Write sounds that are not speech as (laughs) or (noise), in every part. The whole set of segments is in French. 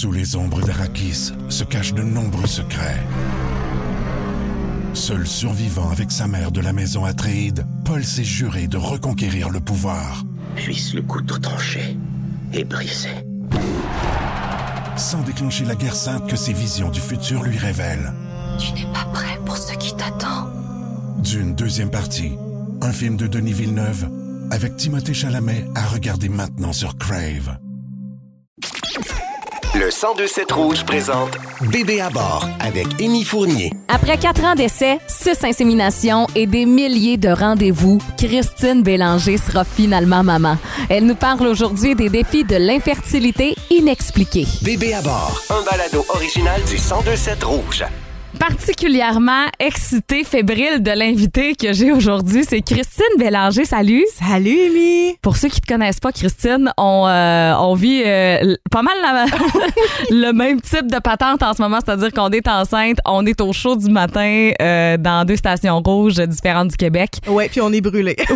Sous les ombres d'Arakis se cachent de nombreux secrets. Seul survivant avec sa mère de la maison Atréide, Paul s'est juré de reconquérir le pouvoir. Puisse le couteau tranché et brisé. Sans déclencher la guerre sainte que ses visions du futur lui révèlent. Tu n'es pas prêt pour ce qui t'attend. D'une deuxième partie, un film de Denis Villeneuve avec Timothée Chalamet à regarder maintenant sur Crave. Le 1027 Rouge présente Bébé à bord avec Émy Fournier. Après quatre ans d'essai, six inséminations et des milliers de rendez-vous, Christine Bélanger sera finalement maman. Elle nous parle aujourd'hui des défis de l'infertilité inexpliquée. Bébé à bord, un balado original du 1027 Rouge. Particulièrement excitée, fébrile de l'invité que j'ai aujourd'hui, c'est Christine Bélanger. Salut. Salut, Amy. Pour ceux qui te connaissent pas, Christine, on, euh, on vit euh, pas mal la- (laughs) le même type de patente en ce moment, c'est-à-dire qu'on est enceinte, on est au chaud du matin euh, dans deux stations rouges différentes du Québec. Ouais, puis on est brûlé. (laughs)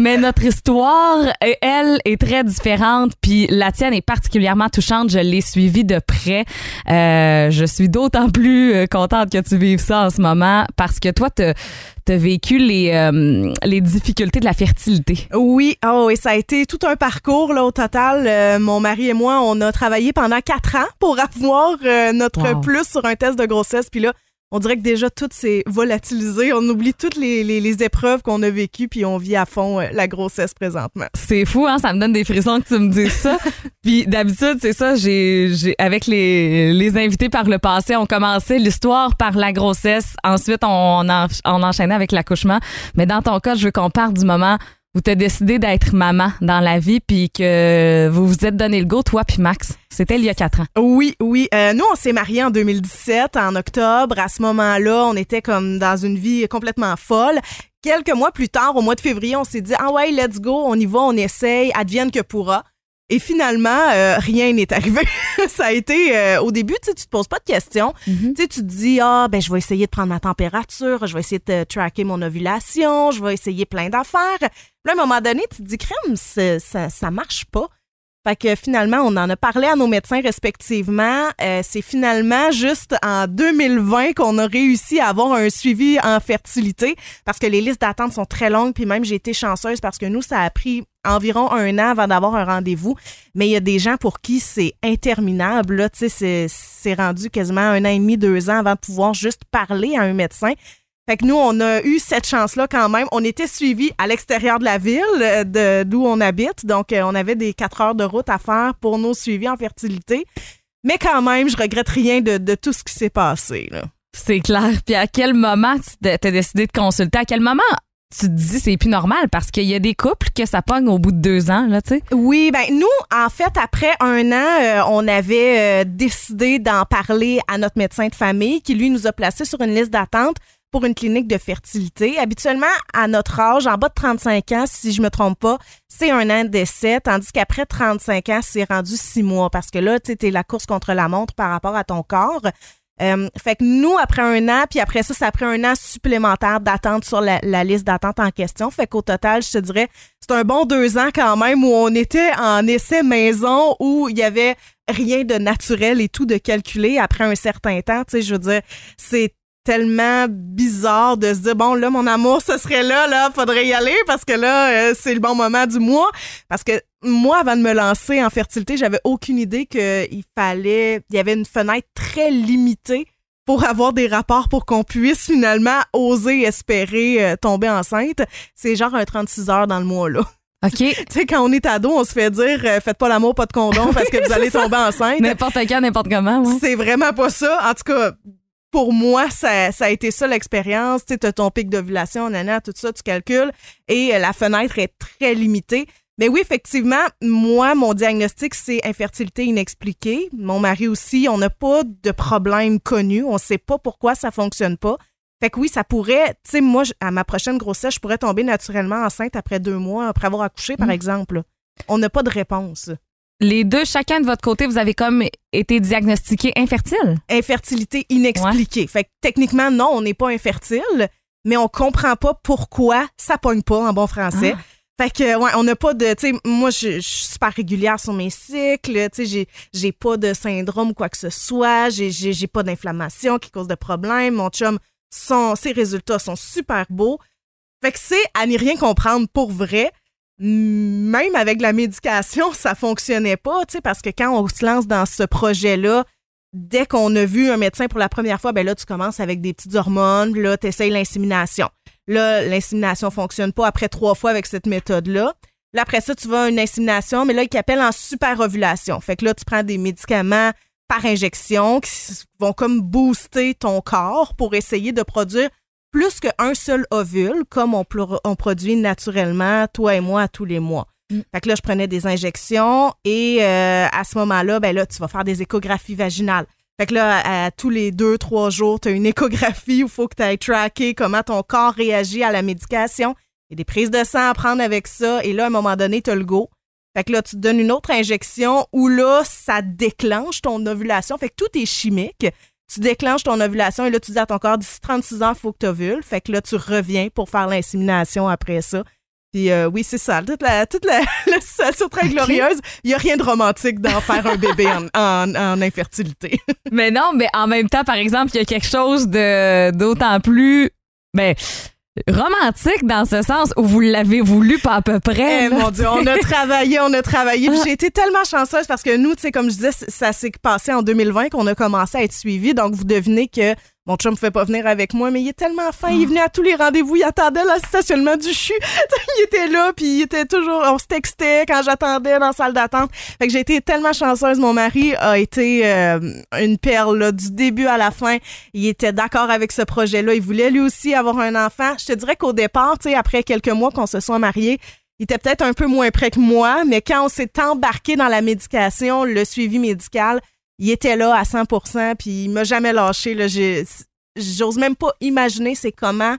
Mais notre histoire, elle, est très différente, puis la tienne est particulièrement touchante. Je l'ai suivie de près. Je suis d'autant plus euh, contente que tu vives ça en ce moment parce que toi, tu as vécu les, euh, les difficultés de la fertilité. Oui, oh, et ça a été tout un parcours là au total. Euh, mon mari et moi, on a travaillé pendant quatre ans pour (laughs) avoir euh, notre Wow. plus sur un test de grossesse. Puis là, on dirait que déjà tout s'est volatilisé. On oublie toutes les, les- les épreuves qu'on a vécues, puis on vit à fond euh, la grossesse présentement. C'est fou, hein? Ça me donne des frissons que tu me dises ça. (laughs) Puis d'habitude, c'est ça, j'ai, j'ai, avec les, les invités par le passé, on commençait l'histoire par la grossesse. Ensuite, on, en- on enchaînait avec l'accouchement. Mais dans ton cas, je veux qu'on parte du moment où tu décidé d'être maman dans la vie, puis que vous vous êtes donné le go, toi puis Max. C'était il y a quatre ans. Oui, oui. Euh, nous, on s'est mariés en 2017, en octobre. À ce moment-là, on était comme dans une vie complètement folle. Quelques mois plus tard, au mois de février, on s'est dit, ah ouais, let's go, on y va, on essaye, advienne que pourra. Et finalement, euh, rien n'est arrivé. (laughs) ça a été, euh, au début, tu te poses pas de questions. Tu sais, tu te dis, ah, ben, je vais essayer de prendre ma température, je vais essayer de tracker mon ovulation, je vais essayer plein d'affaires. Puis là, à un moment donné, tu te dis, crème, ça, ça marche pas. Fait que finalement, on en a parlé à nos médecins respectivement. Euh, c'est finalement juste en 2020 qu'on a réussi à avoir un suivi en fertilité parce que les listes d'attente sont très longues. Puis même, j'ai été chanceuse parce que nous, ça a pris environ un an avant d'avoir un rendez-vous. Mais il y a des gens pour qui c'est interminable. Là, c'est, c'est rendu quasiment un an et demi, deux ans avant de pouvoir juste parler à un médecin. Fait que nous, on a eu cette chance-là quand même. On était suivis à l'extérieur de la ville, euh, de, d'où on habite. Donc, euh, on avait des quatre heures de route à faire pour nos suivis en fertilité. Mais quand même, je regrette rien de, de tout ce qui s'est passé. là. C'est clair. Puis à quel moment tu as décidé de consulter? À quel moment tu te dis c'est plus normal? Parce qu'il y a des couples que ça pogne au bout de deux ans, là, tu sais. Oui, ben nous, en fait, après un an, euh, on avait euh, décidé d'en parler à notre médecin de famille qui, lui, nous a placés sur une liste d'attente pour une clinique de fertilité. Habituellement, à notre âge, en bas de 35 ans, si je me trompe pas, c'est un an d'essai, tandis qu'après 35 ans, c'est rendu six mois parce que là, tu sais, t'es la course contre la montre par rapport à ton corps. Euh, fait que nous, après un an, puis après ça, ça a pris un an supplémentaire d'attente sur la, la liste d'attente en question. Fait qu'au total, je te dirais, c'est un bon deux ans quand même où on était en essai maison où il y avait rien de naturel et tout de calculé après un certain temps. Tu sais, je veux dire, c'est tellement bizarre de se dire bon là mon amour ce serait là là faudrait y aller parce que là euh, c'est le bon moment du mois parce que moi avant de me lancer en fertilité j'avais aucune idée qu'il fallait il y avait une fenêtre très limitée pour avoir des rapports pour qu'on puisse finalement oser espérer euh, tomber enceinte c'est genre un 36 heures dans le mois là OK. (laughs) tu sais quand on est ado on se fait dire euh, faites pas l'amour pas de condom (laughs) parce que vous allez tomber enceinte N'importe quand, n'importe comment, ouais. c'est vraiment pas ça. En tout cas, pour moi, ça, ça a été ça l'expérience. Tu as ton pic d'ovulation, nana, tout ça, tu calcules. Et euh, la fenêtre est très limitée. Mais oui, effectivement, moi, mon diagnostic, c'est infertilité inexpliquée. Mon mari aussi, on n'a pas de problème connu. On sait pas pourquoi ça fonctionne pas. Fait que oui, ça pourrait, tu sais, moi, à ma prochaine grossesse, je pourrais tomber naturellement enceinte après deux mois, après avoir accouché, par Mm. exemple. On n'a pas de réponse. Les deux, chacun de votre côté, vous avez comme été diagnostiqués infertiles. infertilité inexpliquée. Fait que techniquement, non, on n'est pas infertile, mais on comprend pas pourquoi ça pogne pas en bon français. Ah. Fait que, ouais, on n'a pas de. Tu sais, moi, je je suis super régulière sur mes cycles. Tu sais, j'ai- pas de syndrome ou quoi que ce soit. J'ai pas d'inflammation qui cause de problèmes. Mon chum, son, ses résultats sont super beaux. Fait que c'est à n'y rien comprendre pour vrai. Même avec la médication, (laughs) ça fonctionnait pas, tu sais, parce que quand on se lance dans ce projet-là, dès qu'on a vu un médecin pour la première fois, ben là, tu commences avec des petites hormones, là, tu essayes l'insémination. Là, l'insémination fonctionne pas après trois fois avec cette méthode-là. Là, après ça, tu vas à une insémination, mais là, ils appellent en super ovulation. Fait que là, tu prends des médicaments par injection qui vont comme booster ton corps pour essayer de produire plus qu'un seul ovule, comme on, produit naturellement, toi et moi, tous les mois. Fait que là, je prenais des injections et euh, à ce moment-là, ben là, tu vas faire des échographies vaginales. Fait que là, à, tous les deux, trois jours, tu as une échographie où il faut que tu ailles tracker comment ton corps réagit à la médication. Il y a des prises de sang à prendre avec ça. Et là, à un moment donné, tu as le go. Fait que là, tu te donnes une autre injection où là, ça déclenche ton ovulation. Fait que tout est chimique. Tu déclenches ton ovulation et là, tu dis à ton corps, d'ici 36 ans, il faut que tu ovules. Fait que là, tu reviens pour faire l'insémination après ça. Puis euh, oui, c'est ça. Toute la, toute la, (laughs) la situation très glorieuse. Il n'y a rien de romantique d'en faire un bébé en, (laughs) en, en infertilité. (laughs) Mais non, mais en même temps, par exemple, il y a quelque chose de d'autant plus ben romantique dans ce sens où vous l'avez voulu pas à peu près. Eh, là, mon Dieu, on a travaillé, on a travaillé. Puis j'ai été tellement chanceuse parce que nous, tu sais, comme je disais, ça s'est passé en 2020 qu'on a commencé à être suivis. Donc, vous devinez que mon chum ne pouvait pas venir avec moi, mais il est tellement fin. Il venait à tous les rendez-vous. Il attendait le stationnement du CHU. (laughs) il était là, puis il était toujours... On se textait quand j'attendais dans la salle d'attente. Fait que j'ai été tellement chanceuse. Mon mari a été euh, une perle là, du début à la fin. Il était d'accord avec ce projet-là. Il voulait lui aussi avoir un enfant. Je te dirais qu'au départ, tu sais, après quelques mois qu'on se soit mariés, il était peut-être un peu moins près que moi, mais quand on s'est embarqué dans la médication, le suivi médical, il était là à 100% puis il m'a jamais lâché. là. J'ose même pas imaginer c'est comment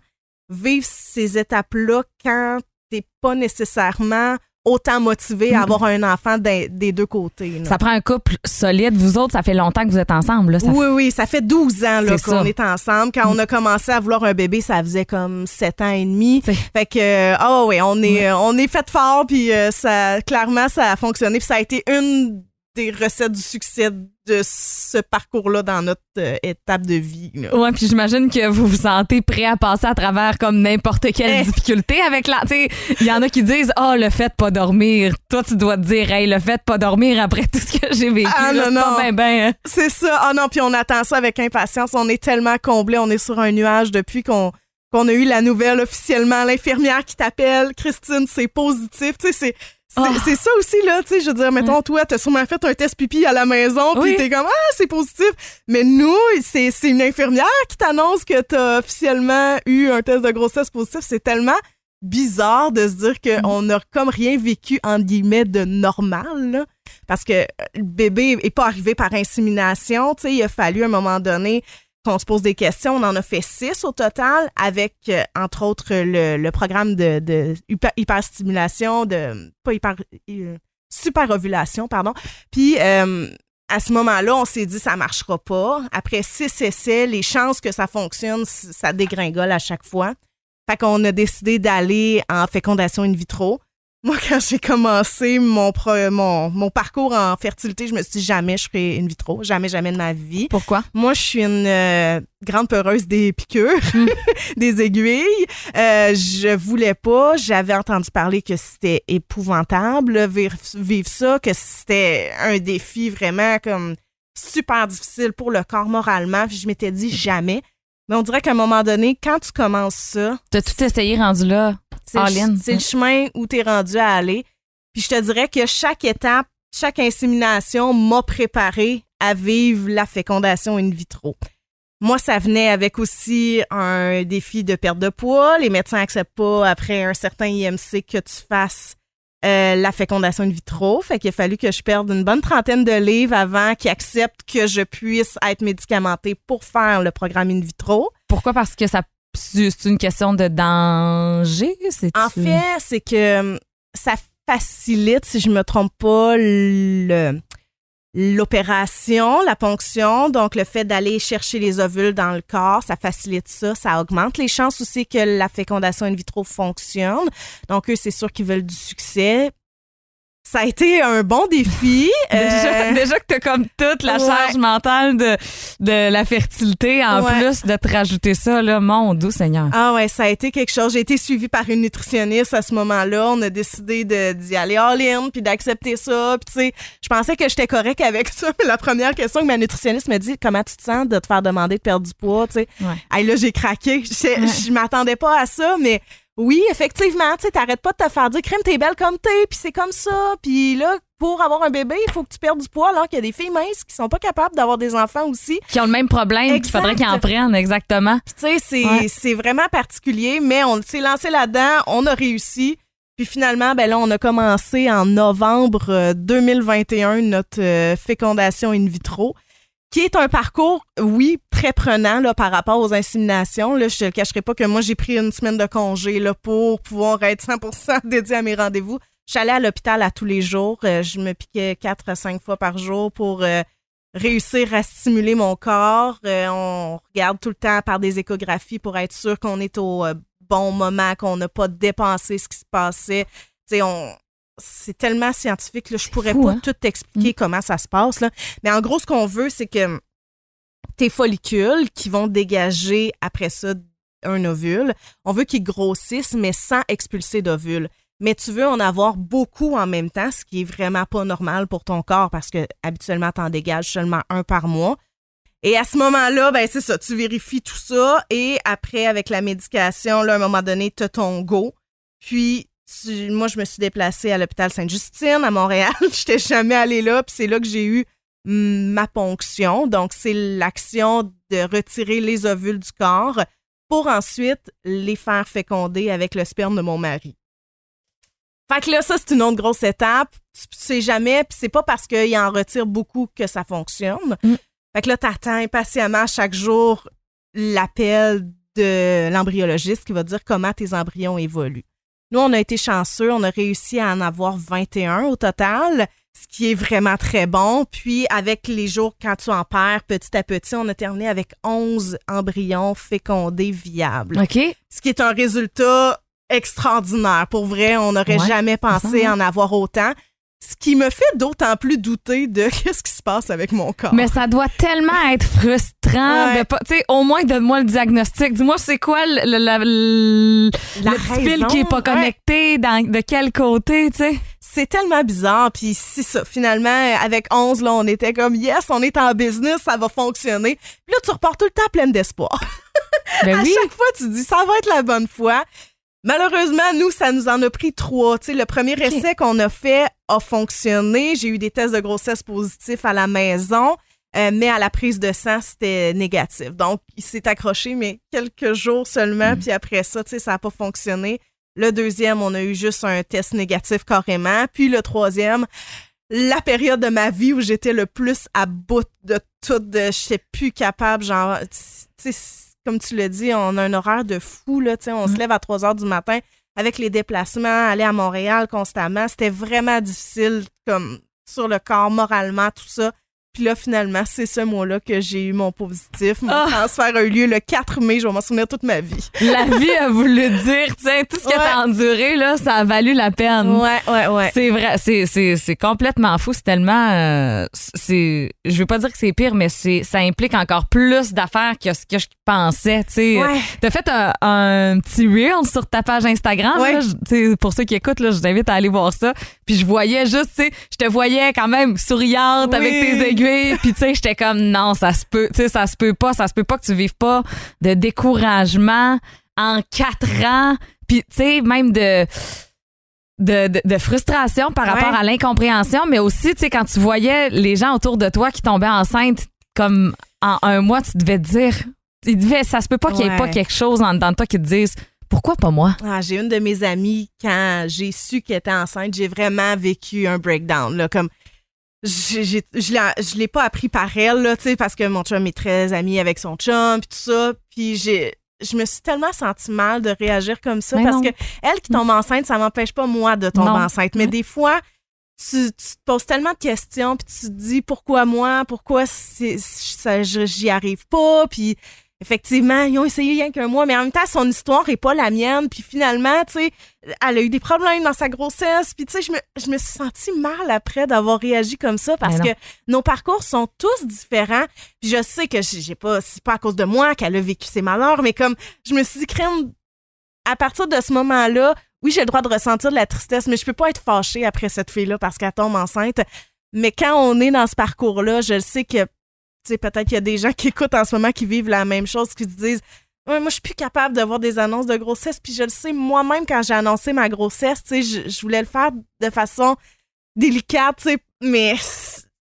vivre ces étapes-là quand t'es pas nécessairement autant motivé à avoir un enfant des, des deux côtés. là. Ça prend un couple solide. Vous autres, ça fait longtemps que vous êtes ensemble. Là. Ça Oui, oui, ça fait 12 ans qu'on est ensemble. Quand on a commencé à vouloir un bébé, ça faisait comme 7 ans et demi. Fait que, ah ouais, on est, on est fait fort, puis euh, ça, clairement, ça a fonctionné. Puis ça a été une des recettes du succès de ce parcours-là dans notre euh, étape de vie. là. Ouais, puis j'imagine que vous vous sentez prêt à passer à travers comme n'importe quelle Eh. difficulté avec la. Tu sais, il y en a qui disent Ah, le fait de pas dormir. Toi, tu dois te dire Hey, le fait de pas dormir après tout ce que j'ai vécu. Ah, là, non, non. ben, ben. C'est ça. Ah non, puis on attend ça avec impatience. On est tellement comblés. On est sur un nuage depuis qu'on qu'on a eu la nouvelle officiellement. L'infirmière qui t'appelle, Christine, c'est positif. Tu sais, c'est. C'est Ah. c'est ça aussi, là, tu sais, je veux dire, mettons, toi, t'as sûrement fait un test pipi à la maison, puis Oui. t'es comme, ah, c'est positif. Mais nous, c'est une infirmière qui t'annonce que t'as officiellement eu un test de grossesse positif. C'est tellement bizarre de se dire Mm. qu'on n'a comme rien vécu, entre guillemets, de normal, là. Parce que euh, le bébé est pas arrivé par insémination, tu sais, il a fallu à un moment donné qu'on se pose des questions. On en a fait six au total avec, euh, entre autres, le, le programme de, de hyper, hyperstimulation, de, pas hyper, euh, super ovulation, pardon. Puis, euh, à ce moment-là, on s'est dit ça marchera pas. Après six essais, les chances que ça fonctionne, ça dégringole à chaque fois. Fait qu'on a décidé d'aller en fécondation in vitro. Moi, quand j'ai commencé mon, pro- mon, mon parcours en fertilité, je me suis dit jamais je ferai in vitro, jamais, jamais de ma vie. Pourquoi? Moi, je suis une euh, grande peureuse des piqûres, (laughs) des aiguilles. Euh, je voulais pas. J'avais entendu parler que c'était épouvantable, vivre, vivre ça, que c'était un défi vraiment comme super difficile pour le corps moralement. Puis je m'étais dit jamais. Mais on dirait qu'à un moment donné, quand tu commences ça, T'as tout essayé rendu là. c'est le, chemin où tu es rendu à aller. Puis je te dirais que chaque étape, chaque insémination m'a préparé à vivre la fécondation in vitro. Moi, ça venait avec aussi un défi de perte de poids. Les médecins n'acceptent pas, après un certain IMC, que tu fasses euh, la fécondation in vitro. Fait qu'il a fallu que je perde une bonne trentaine de livres avant qu'ils acceptent que je puisse être médicamentée pour faire le programme in vitro. Pourquoi? Parce que ça c'est une question de danger? C'est En fait, c'est que ça facilite, si je me trompe pas, le, l'opération, la ponction, donc le fait d'aller chercher les ovules dans le corps, ça facilite ça, ça augmente les chances aussi que la fécondation in vitro fonctionne. Donc eux, c'est sûr qu'ils veulent du succès. Ça a été un bon défi. (laughs) Déjà, Euh, déjà que t'as comme toute la ouais. charge mentale de, de la fertilité, en Ouais. plus de te rajouter ça, là, mon doux Seigneur. Ah ouais, ça a été quelque chose. J'ai été suivie par une nutritionniste à ce moment-là. On a décidé de- d'y aller all-in puis d'accepter ça. Puis tu sais, je pensais que j'étais correct avec ça. Mais la première question que ma nutritionniste me dit, comment tu te sens de te faire demander de perdre du poids, tu sais? Ouais. Là, j'ai craqué. Je m'attendais pas à ça, mais oui, effectivement, tu sais, t'arrêtes pas de te faire dire, crème, t'es belle comme t'es, puis c'est comme ça. Puis là, pour avoir un bébé, il faut que tu perdes du poids, alors qu'il y a des filles minces qui sont pas capables d'avoir des enfants aussi. Qui ont le même problème, qu'il faudrait qu'ils en prennent, exactement. Tu sais, c'est, Ouais. vraiment particulier, mais on s'est lancé là-dedans, on a réussi. Puis finalement, ben là, on a commencé en novembre euh, 2021 notre euh, fécondation in vitro, qui est un parcours, oui, très prenant là, par rapport aux inséminations. Là, je le cacherai pas que moi, j'ai pris une semaine de congé là, pour pouvoir être 100% dédié à mes rendez-vous. Allée à l'hôpital à tous les jours. Euh, je me piquais quatre à cinq fois par jour pour euh, réussir à stimuler mon corps. Euh, on regarde tout le temps par des échographies pour être sûr qu'on est au bon moment, qu'on n'a pas dépensé ce qui se passait. On c'est tellement scientifique, là, je pourrais fou, pas hein? tout expliquer comment ça se passe. Là. Mais en gros, ce qu'on veut, c'est que tes follicules qui vont dégager après ça un ovule, on veut qu'ils grossissent, mais sans expulser d'ovules. Mais tu veux en avoir beaucoup en même temps, ce qui est vraiment pas normal pour ton corps parce que habituellement, tu en dégages seulement un par mois. Et à ce moment-là, ben c'est ça, tu vérifies tout ça et après, avec la médication, là, à un moment donné, tu as ton go. Puis, tu- moi, je me suis déplacée à l'hôpital Sainte-Justine à Montréal. (laughs) Je n'étais jamais allée là, puis c'est là que j'ai eu mm, ma ponction. Donc, c'est l'action de retirer les ovules du corps pour ensuite les faire féconder avec le sperme de mon mari. Fait que là, ça, c'est une autre grosse étape. Tu sais jamais, puis c'est pas parce qu'il en retire beaucoup que ça fonctionne. Mm. Fait que là, t'attends impatiemment chaque jour l'appel de l'embryologiste qui va dire comment tes embryons évoluent. Nous, on a été chanceux, on a réussi à en avoir 21 au total, ce qui est vraiment très bon. Puis, avec les jours, quand tu en perds petit à petit, on a terminé avec 11 embryons fécondés viables OK? ce qui est un résultat extraordinaire. Pour vrai, on n'aurait Ouais, jamais pensé ça, en avoir autant. Ce qui me fait d'autant plus douter de (laughs) qu'est-ce qui se passe avec mon corps. Mais ça doit tellement être frustrant Ouais. de pas. Tu sais, au moins, donne-moi le diagnostic. Dis-moi, c'est quoi le, le, la- le- La le petit fil raison, qui est pas ouais. connecté, dans, de quel côté, tu sais? C'est tellement bizarre. Puis c'est ça. Finalement, avec 11, là, on était comme, yes, on est en business, ça va fonctionner. Puis là, tu repars tout le temps pleine d'espoir. (laughs) Ben à oui. chaque fois, tu dis, ça va être la bonne fois. Malheureusement, nous, ça nous en a pris trois. Tu sais, le premier essai qu'on a fait a fonctionné. J'ai eu des tests de grossesse positifs à la maison, euh, mais à la prise de sang, c'était négatif. Donc, il s'est accroché, mais quelques jours seulement. Puis après ça, tu sais, ça n'a pas fonctionné. Le deuxième, on a eu juste un test négatif carrément. Puis le troisième, la période de ma vie où j'étais le plus à bout de tout, de je suis plus capable, genre, tu sais, comme tu l'as dit, on a un horaire de fou, là, on se lève à 3 heures du matin avec les déplacements, aller à Montréal constamment, c'était vraiment difficile, comme, sur le corps, moralement, tout ça. Puis là, finalement, c'est ce mois-là que j'ai eu mon positif. Mon Ah. transfert a eu lieu le 4 mai. Je vais m'en souvenir toute ma vie. La vie a voulu dire, tiens, tout ce que Ouais. t'as enduré, là, ça a valu la peine. Ouais, ouais, ouais. C'est vrai, c'est, complètement fou. C'est tellement. euh, c'est, je veux pas dire que c'est pire, mais c'est, ça implique encore plus d'affaires que ce que je pensais. Tu sais, Ouais. T'as fait un, un petit reel sur ta page Instagram. Ouais. là. Pour ceux qui écoutent, là, je t'invite à aller voir ça. Puis je voyais juste, tu sais, je te voyais quand même souriante Oui. avec tes aiguilles. Puis tu sais, j'étais comme non, ça se peut, tu sais, ça se peut pas, ça se peut pas que tu vives pas de découragement en quatre ans. Puis tu sais, même de de, de, de frustration par rapport Ouais. à l'incompréhension, mais aussi, tu sais, quand tu voyais les gens autour de toi qui tombaient enceintes comme en un mois, tu devais te dire, il devait, ça se peut pas qu'il y ait Ouais. pas quelque chose en dedans de toi qui te dise, pourquoi pas moi? Ah, j'ai une de mes amies, quand j'ai su qu'elle était enceinte, j'ai vraiment vécu un breakdown. Là, comme je l'ai- je l'ai pas appris par elle, là, tu sais, parce que mon chum est très ami avec son chum, puis tout ça. Puis j'ai, je me suis tellement senti mal de réagir comme ça, Mais parce non. que elle qui tombe enceinte, ça m'empêche pas moi de tomber Non. enceinte. Mais des fois, tu, tu te poses tellement de questions, puis tu te dis pourquoi moi, pourquoi c'est, ça, je- j'y arrive pas, puis effectivement, ils ont essayé rien qu'un mois, mais en même temps, son histoire est pas la mienne, puis finalement, tu sais, elle a eu des problèmes dans sa grossesse, puis tu sais, je me, je me suis sentie mal après d'avoir réagi comme ça, parce que nos parcours sont tous différents, puis je sais que j'ai pas, c'est pas à cause de moi qu'elle a vécu ses malheurs, mais comme, je me suis dit, crème, à partir de ce moment-là, oui, j'ai le droit de ressentir de la tristesse, mais je peux pas être fâchée après cette fille-là parce qu'elle tombe enceinte. Mais quand on est dans ce parcours-là, je le sais que, peut-être qu'il y a des gens qui écoutent en ce moment qui vivent la même chose, qui se disent, Ouais, moi, je suis plus capable de voir des annonces de grossesse. Puis je le sais, moi-même, quand j'ai annoncé ma grossesse, je, je voulais le faire de façon délicate, mais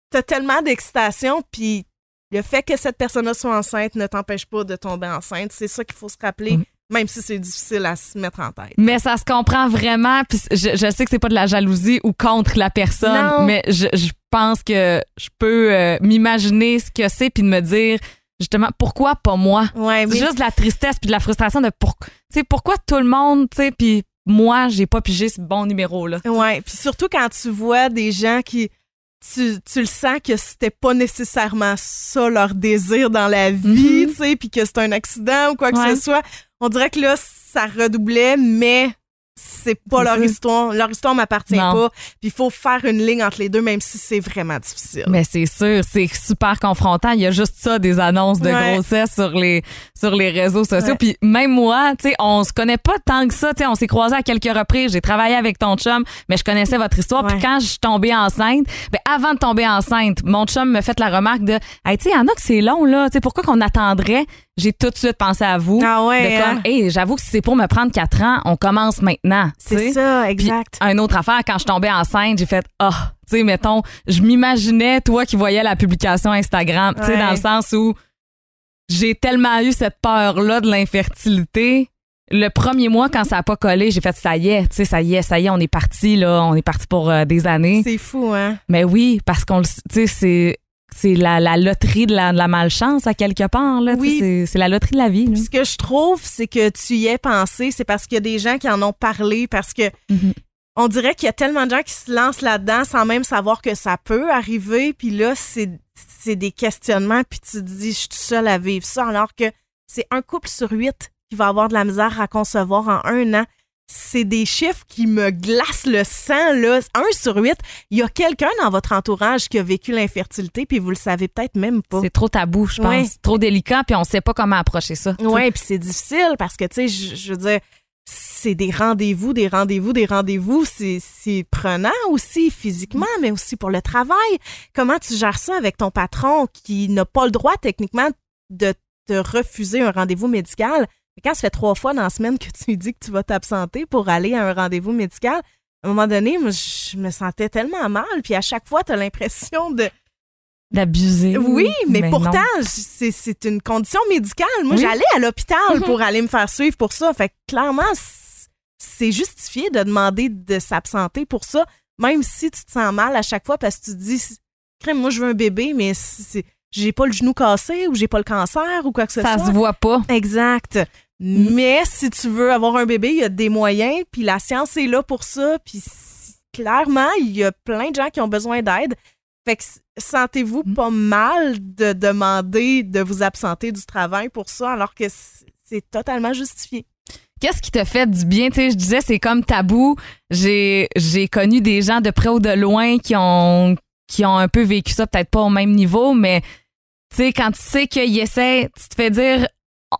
t'as tellement d'excitation, puis le fait que cette personne-là soit enceinte ne t'empêche pas de tomber enceinte. C'est ça qu'il faut se rappeler, Mhm. même si c'est difficile à se mettre en tête. Mais ça se comprend vraiment. Puis je, je sais que c'est pas de la jalousie ou contre la personne, Non. mais je, je pense que je peux euh, m'imaginer ce que c'est puis de me dire justement pourquoi pas moi? Ouais, C'est juste de la tristesse puis de la frustration de pour, pourquoi tout le monde, tu sais, puis moi j'ai pas pigé ce bon numéro là. Ouais, puis surtout quand tu vois des gens qui tu, tu le sens que c'était pas nécessairement ça leur désir dans la vie, Mhm. tu sais, puis que c'est un accident ou quoi que Ouais. ce soit. On dirait que là ça redoublait, mais c'est pas leur ça. histoire. Leur histoire m'appartient pas. Puis il faut faire une ligne entre les deux, même si c'est vraiment difficile. Mais c'est sûr, c'est super confrontant. Il y a juste ça, des annonces de Ouais. grossesse sur les, sur les réseaux sociaux. Ouais. Puis même moi, tu sais, on se connaît pas tant que ça. Tu sais, on s'est croisés à quelques reprises. J'ai travaillé avec ton chum, mais je connaissais votre histoire. Puis quand je suis tombée enceinte, ben avant de tomber enceinte, mon chum me fait la remarque de, hey, tu sais, il y en a que c'est long, là. Tu sais, pourquoi qu'on attendrait? J'ai tout de suite pensé à vous. Ah ouais, De comme, hein? hey, j'avoue que si c'est pour me prendre quatre ans, on commence maintenant. C'est ça, Puis, exact. un autre affaire, quand je tombais enceinte, j'ai fait Ah, tu sais, mettons, je m'imaginais, toi qui voyais la publication Instagram, tu sais, Ouais. dans le sens où j'ai tellement eu cette peur-là de l'infertilité. Le premier mois, quand ça n'a pas collé, j'ai fait ça y est, tu sais, ça y est, ça y est, on est parti, là, on est parti pour euh, des années. C'est fou, hein? Mais oui, parce qu'on le tu sais, c'est. C'est la, la loterie de la, de la malchance à quelque part. Là, Oui. c'est- la loterie de la vie. là. Ce que je trouve, c'est que tu y es pensé, c'est parce qu'il y a des gens qui en ont parlé, parce que Mhm. on dirait qu'il y a tellement de gens qui se lancent là-dedans sans même savoir que ça peut arriver. Puis là, c'est c'est des questionnements, puis tu te dis, je suis tout seul à vivre ça, alors que c'est un couple sur huit qui va avoir de la misère à concevoir en un an. C'est des chiffres qui me glacent le sang, là. Un sur huit, il y a quelqu'un dans votre entourage qui a vécu l'infertilité, puis vous le savez peut-être même pas. C'est trop tabou, je pense. Ouais. Trop délicat, puis on sait pas comment approcher ça. Oui, puis c'est difficile parce que, tu sais, je, je veux dire, c'est des rendez-vous, des rendez-vous, des rendez-vous. C'est c'est prenant aussi physiquement, mais aussi pour le travail. Comment tu gères ça avec ton patron qui n'a pas le droit techniquement de te refuser un rendez-vous médical? Quand ça fait trois fois dans la semaine que tu lui dis que tu vas t'absenter pour aller à un rendez-vous médical, à un moment donné, moi, je me sentais tellement mal. Puis à chaque fois, tu as l'impression de D'abuser. oui, mais, non. pourtant, c'est c'est une condition médicale. Moi, Oui. j'allais à l'hôpital Mhm. pour aller me faire suivre pour ça. Fait que clairement, c'est justifié de demander de s'absenter pour ça, même si tu te sens mal à chaque fois parce que tu te dis, crème, moi, je veux un bébé, mais c'est- j'ai pas le genou cassé ou j'ai pas le cancer ou quoi que ce Ça soit. se voit pas. Exact. Mais si tu veux avoir un bébé, il y a des moyens, puis la science est là pour ça, puis clairement, il y a plein de gens qui ont besoin d'aide. Fait que sentez-vous Mm. pas mal de demander de vous absenter du travail pour ça, alors que c'est totalement justifié. Qu'est-ce qui te fait du bien? Tu sais, je disais, c'est comme tabou. J'ai, j'ai connu des gens de près ou de loin qui ont, qui ont un peu vécu ça, peut-être pas au même niveau, mais tu sais, quand tu sais qu'ils essaient, tu te fais dire,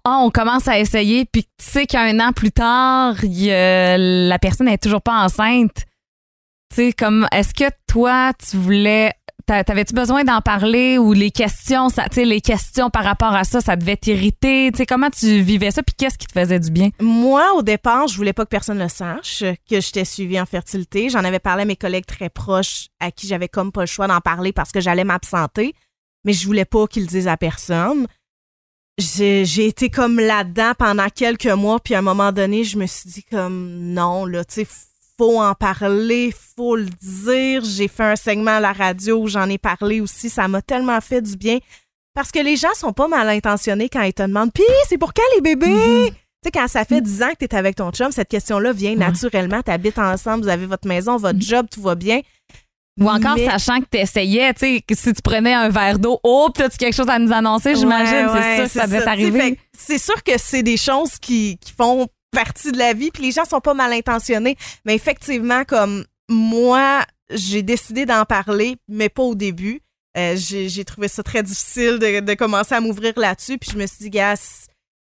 ah, on commence à essayer, puis tu sais qu'un an plus tard, la personne n'est toujours pas enceinte. Tu sais, comme, est-ce que toi, tu voulais, t'a- t'avais-tu besoin d'en parler ou les questions, ça, les questions par rapport à ça, ça devait t'irriter? Comment tu vivais ça, puis qu'est-ce qui te faisait du bien? Moi, au départ, je voulais pas que personne le sache, que j'étais suivie en fertilité. J'en avais parlé à mes collègues très proches à qui j'avais comme pas le choix d'en parler parce que j'allais m'absenter, mais je voulais pas qu'ils le disent à personne. J'ai été comme là-dedans pendant quelques mois, puis à un moment donné, je me suis dit comme non, là, tu sais, faut en parler, faut le dire. J'ai fait un segment à la radio où j'en ai parlé aussi, ça m'a tellement fait du bien. Parce que les gens sont pas mal intentionnés quand ils te demandent Puis, c'est pour quand les bébés? Tu sais, quand ça fait 10 ans que tu es avec ton chum, cette question-là vient naturellement. Tu habites ensemble, vous avez votre maison, votre job, tout va bien. Ou encore Mais- sachant que tu essayais, tu sais, que si tu prenais un verre d'eau, oh, as-tu quelque chose à nous annoncer, j'imagine. Ouais, c'est ça que ça devait t'arriver. C'est sûr que c'est des choses qui, qui font partie de la vie, puis les gens sont pas mal intentionnés. Mais effectivement, comme moi, j'ai décidé d'en parler, mais pas au début. Euh, j'ai j'ai trouvé ça très difficile de, de commencer à m'ouvrir là-dessus, puis je me suis dit, gars,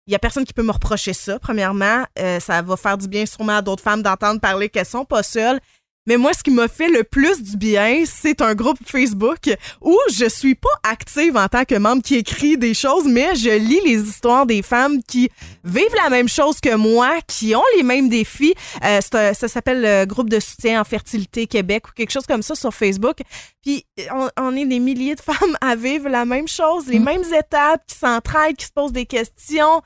il y a personne qui peut me reprocher ça. Premièrement, Euh, ça va faire du bien sûrement à d'autres femmes d'entendre parler qu'elles sont pas seules. Mais moi, ce qui m'a fait le plus du bien, c'est un groupe Facebook où je suis pas active en tant que membre qui écrit des choses, mais je lis les histoires des femmes qui vivent la même chose que moi, qui ont les mêmes défis. Euh, un- ça s'appelle le groupe de soutien en fertilité Québec ou quelque chose comme ça sur Facebook. Puis on, on est des milliers de (laughs) femmes à vivre la même chose, les mêmes étapes, qui s'entraident, qui se posent des questions.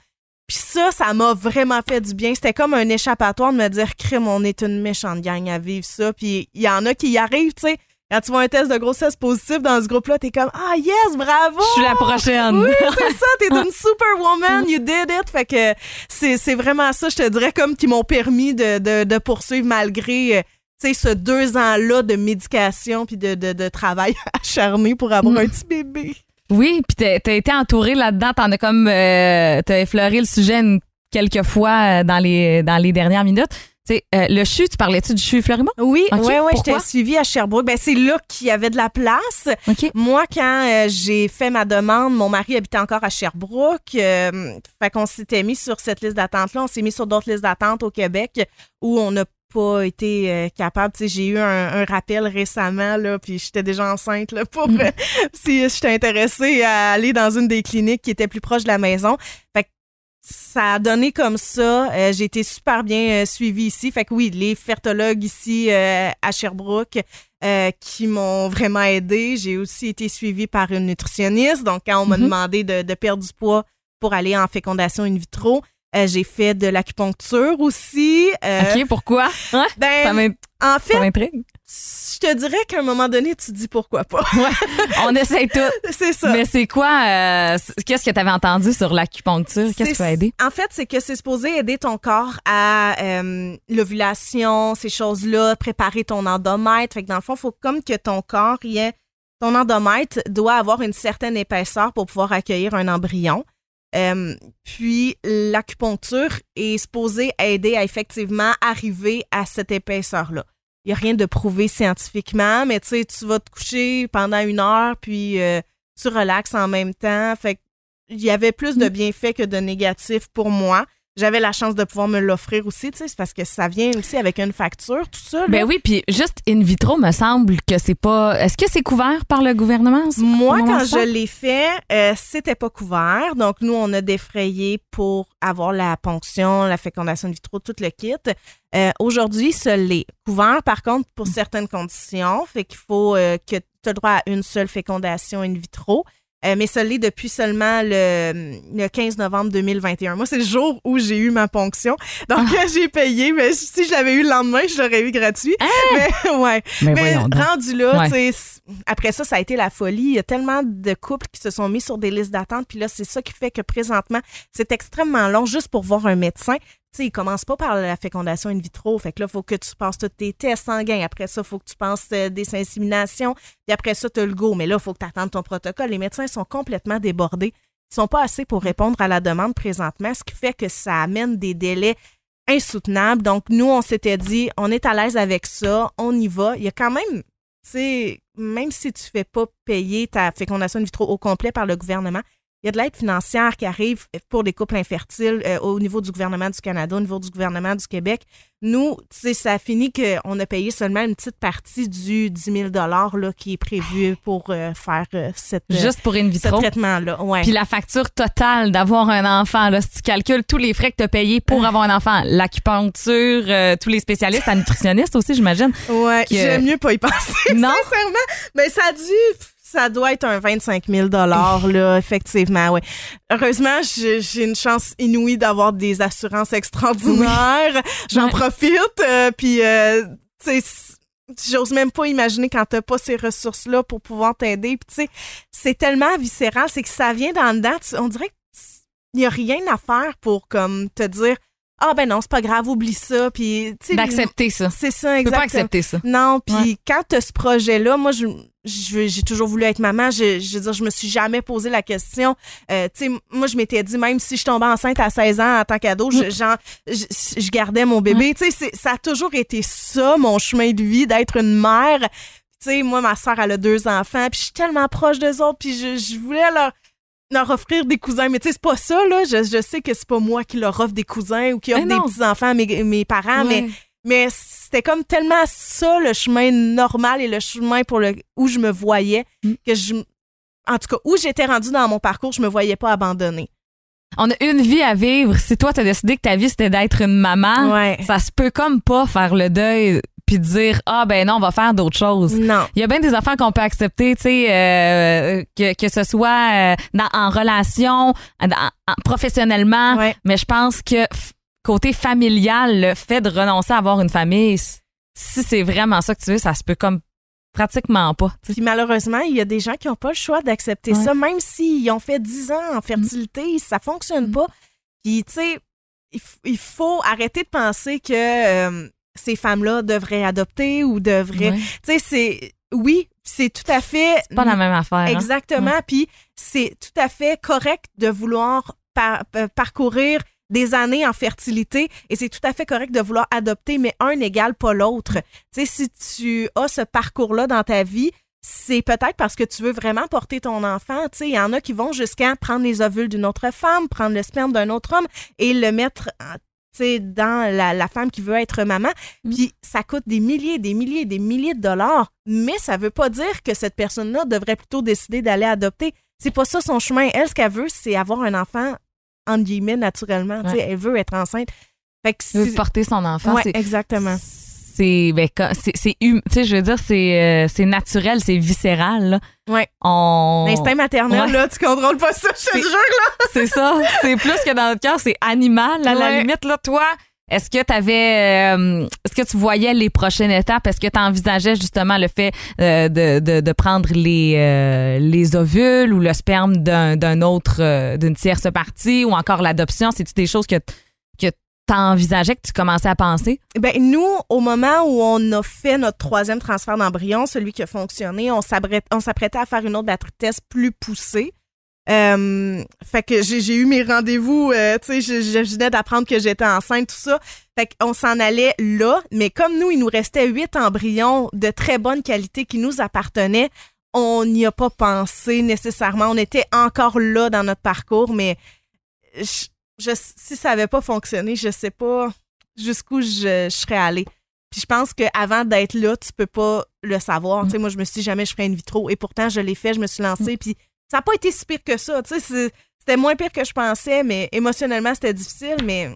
Puis ça, ça m'a vraiment fait du bien. C'était comme un échappatoire de me dire, crime, on est une méchante gang à vivre ça. Puis il y en a qui y arrivent, tu sais. Quand tu vois un test de grossesse positif dans ce groupe-là, t'es comme, ah yes, bravo! Je suis la prochaine. Oui, c'est (laughs) ça, t'es une superwoman, you did it. Fait que c'est vraiment ça, je te dirais, comme qui m'ont permis de, de, de poursuivre malgré euh, tu sais, ce deux ans-là de médication puis de, de, de travail (laughs) acharné pour avoir un petit bébé. Oui, puis t'as t'as été entourée là-dedans. T'en as comme. euh, t'as effleuré le sujet une- quelques fois euh, dans les, dans les dernières minutes. Tu sais, euh, le CHU, tu parlais-tu du CHU Fleurimont? Oui, oui, oui, j'étais suivie à Sherbrooke. Ben, c'est là qu'il y avait de la place. Moi, quand euh, j'ai fait ma demande, mon mari habitait encore à Sherbrooke. euh, fait qu'on s'était mis sur cette liste d'attente-là. On s'est mis sur d'autres listes d'attente au Québec où on n'a pas été euh, capable. Tu sais, j'ai eu un, un rappel récemment, là, puis j'étais déjà enceinte, là, pour euh, (laughs) si j'étais intéressée à aller dans une des cliniques qui était plus proche de la maison. Fait que ça a donné comme ça. Euh, j'ai été super bien euh, suivie ici. Fait que oui, les fertologues ici à Sherbrooke qui m'ont vraiment aidé. J'ai aussi été suivie par une nutritionniste. Donc, quand on m'a Mhm. demandé de, de perdre du poids pour aller en fécondation in vitro, euh, j'ai fait de l'acupuncture aussi. Euh, OK, pourquoi? Hein? ben, Ça en fait, je te dirais qu'à un moment donné, tu te dis pourquoi pas. On essaye tout. (laughs) c'est ça. Mais c'est quoi? euh, Qu'est-ce que tu avais entendu sur l'acupuncture? Qu'est-ce qui peut aider? En fait, c'est que c'est supposé aider ton corps à euh, l'ovulation, ces choses-là, préparer ton endomètre. Fait que dans le fond, il faut comme que ton corps y ait. Ton endomètre doit avoir une certaine épaisseur pour pouvoir accueillir un embryon. Euh, puis l'acupuncture est supposée aider à effectivement arriver à cette épaisseur-là. Il n'y a rien de prouvé scientifiquement, mais tu sais, tu vas te coucher pendant une heure, puis euh, tu relaxes en même temps. Fait que il y avait plus de bienfaits que de négatifs pour moi. J'avais la chance de pouvoir me l'offrir aussi, tu sais, c'est parce que ça vient aussi avec une facture, tout ça. là. Ben oui, puis juste in vitro, me semble que c'est pas. Est-ce que c'est couvert par le gouvernement? Moi, quand je l'ai fait, euh, c'était pas couvert. Donc, nous, on a défrayé pour avoir la ponction, la fécondation in vitro, tout le kit. Euh, Aujourd'hui, ce l'est. Couvert, par contre, pour certaines conditions. Fait qu'il faut euh, que tu aies le droit à une seule fécondation in vitro. Euh, mais ça l'est depuis seulement le, le 15 novembre 2021. Moi, c'est le jour où j'ai eu ma ponction. Donc, (laughs) j'ai payé. Mais si je l'avais eu le lendemain, je l'aurais eu gratuit. (laughs) Mais ouais. Mais rendu là, Ouais. après ça, ça a été la folie. Il y a tellement de couples qui se sont mis sur des listes d'attente. Puis là, c'est ça qui fait que présentement, c'est extrêmement long juste pour voir un médecin. Tu sais, il commence pas par la fécondation in vitro. Fait que là, il faut que tu passes tous tes tests sanguins. Après ça, il faut que tu passes euh, des inséminations. Puis après ça, tu as le go. Mais là, il faut que tu attendes ton protocole. Les médecins sont complètement débordés. Ils sont pas assez pour répondre à la demande présentement, ce qui fait que ça amène des délais insoutenables. Donc, nous, on s'était dit, on est à l'aise avec ça, on y va. Il y a quand même, tu sais, même si tu fais pas payer ta fécondation in vitro au complet par le gouvernement, il y a de l'aide financière qui arrive pour les couples infertiles euh, au niveau du gouvernement du Canada, au niveau du gouvernement du Québec. Nous, ça a fini qu'on a payé seulement une petite partie du 10 000 là, qui est prévu pour euh, faire euh, cette, Juste pour in ce vitro. traitement-là. Ouais. Puis la facture totale d'avoir un enfant, là, si tu calcules tous les frais que tu as payés pour avoir un enfant, l'acupuncture, tous les spécialistes, la nutritionniste aussi, j'imagine. Ouais, j'aime mieux pas y penser, Non? sincèrement. Mais ça a dû, ça doit être un 25 000 là, effectivement, ouais. Heureusement, j'ai une chance inouïe d'avoir des assurances extraordinaires. (laughs) J'en Ouais. profite, euh, puis, euh, tu sais, j'ose même pas imaginer quand t'as pas ces ressources-là pour pouvoir t'aider. Puis, tu sais, c'est tellement viscéral, c'est que ça vient dans le dedans. Tu- On dirait qu'il y a rien à faire pour, comme, te dire ah ben non, c'est pas grave, oublie ça. Puis, tu sais, D'accepter ça. C'est ça, Tu peux pas exactement. accepter ça. Non, puis Ouais. quand tu as ce projet-là, moi, je, je- j'ai toujours voulu être maman. Je, je veux dire, je me suis jamais posé la question. Euh, tu sais, moi, je m'étais dit, même si je tombais enceinte à 16 ans en tant qu'ado, je, genre, je, je gardais mon bébé. Tu sais, ça a toujours été ça, mon chemin de vie, d'être une mère. Tu sais, moi, ma soeur, elle a deux enfants, puis je suis tellement proche d'eux autres, puis je, je voulais leur leur offrir des cousins. Mais tu sais, c'est pas ça, là. Je, je sais que c'est pas moi qui leur offre des cousins ou qui offre des petits-enfants à mes, mes parents, Ouais. mais c'était comme tellement ça le chemin normal et le chemin pour le où je me voyais Mm. que je en tout cas où j'étais rendue dans mon parcours, je me voyais pas abandonner. On a une vie à vivre. Si toi, t'as décidé que ta vie, c'était d'être une maman, Ouais. ça se peut comme pas faire le deuil puis dire, ah ben non, on va faire d'autres choses. Non. Il y a bien des affaires qu'on peut accepter, tu sais, euh, que, que ce soit euh, dans- en relation, dans- en- professionnellement, Ouais. mais je pense que côté familial, le fait de renoncer à avoir une famille, si c'est vraiment ça que tu veux, ça se peut comme pratiquement pas. Puis malheureusement, il y a des gens qui n'ont pas le choix d'accepter Ouais. ça, même s'ils ont fait 10 ans en fertilité, ça fonctionne Mm. pas. Puis, tu sais, il, il faut arrêter de penser que euh, ces femmes-là devraient adopter ou devraient. Ouais. Tu sais, c'est. Oui, c'est tout à fait. C'est pas la même affaire. hein. Exactement. Puis c'est tout à fait correct de vouloir par- euh, parcourir des années en fertilité et c'est tout à fait correct de vouloir adopter, mais un n'égale pas l'autre. Tu sais, si tu as ce parcours-là dans ta vie, c'est peut-être parce que tu veux vraiment porter ton enfant. Tu sais, il y en a qui vont jusqu'à prendre les ovules d'une autre femme, prendre le sperme d'un autre homme et le mettre en- tu sais, dans la, la femme qui veut être maman. Mm. Puis ça coûte des milliers, des milliers, des milliers de dollars, mais ça veut pas dire que cette personne-là devrait plutôt décider d'aller adopter. C'est pas ça son chemin. Elle, ce qu'elle veut, c'est avoir un enfant, entre guillemets, naturellement. Tu sais, Ouais. Elle veut être enceinte. Fait que veux c'est- porter son enfant. C'est- exactement. C'est ben, c'est c'est hum- tu sais je veux dire c'est euh, c'est naturel, c'est viscéral là. Ouais. On L'instinct maternel, Ouais. là, tu contrôles pas ça, je te C'est- jure, là. c'est ça, c'est plus que dans notre cœur, c'est animal à la limite là toi. Est-ce que tu avais est-ce que tu voyais les prochaines étapes? Est-ce que tu envisageais justement le fait euh, de, prendre les euh, les ovules ou le sperme d'un autre euh, d'une tierce partie ou encore l'adoption, c'est tu des choses que tu envisageais que tu commençais à penser? Ben, nous, au moment où on a fait notre troisième transfert d'embryon, celui qui a fonctionné, on s'apprêt- on s'apprêtait à faire une autre batterie de tests plus poussée. Euh, fait que j'ai eu mes rendez-vous, euh, tu sais, je, je venais d'apprendre que j'étais enceinte, tout ça. Fait qu'on s'en allait là, mais comme nous, il nous restait huit embryons de très bonne qualité qui nous appartenaient, on n'y a pas pensé nécessairement. On était encore là dans notre parcours, mais je, je- si ça n'avait pas fonctionné, je sais pas jusqu'où je, je serais allée. Puis je pense qu'avant d'être là, tu peux pas le savoir. Tu sais, moi, je me suis dit jamais je ferais une vitro. Et pourtant, je l'ai fait, je me suis lancée. Puis ça n'a pas été si pire que ça. C'était moins pire que je pensais, mais émotionnellement, c'était difficile. Mais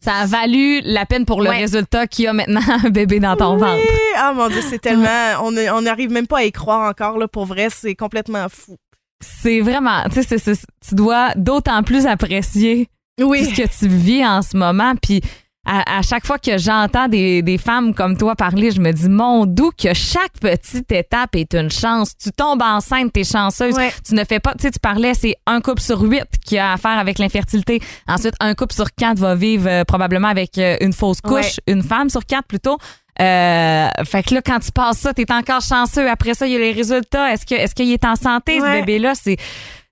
Ça a valu la peine pour le Ouais. résultat qu'il y a maintenant (laughs) un bébé dans ton Oui! ventre. Ah mon Dieu, c'est (laughs) tellement. On n'arrive même pas à y croire encore. Là, pour vrai, c'est complètement fou. C'est vraiment, tu sais, tu dois d'autant plus apprécier Oui. ce que tu vis en ce moment. Puis à, à chaque fois que j'entends des, des femmes comme toi parler, je me dis, mon doux, que chaque petite étape est une chance. Tu tombes enceinte, t'es chanceuse. Ouais. Tu ne fais pas, tu sais, tu parlais, c'est un couple sur huit qui a affaire avec l'infertilité. Ensuite, un couple sur quatre va vivre euh, probablement avec euh, une fausse couche. Une femme sur quatre plutôt. Euh, fait que là, quand tu passes ça, t'es encore chanceux. Après ça, il y a les résultats. Est-ce que, est-ce qu'il est en santé, ce bébé-là? C'est,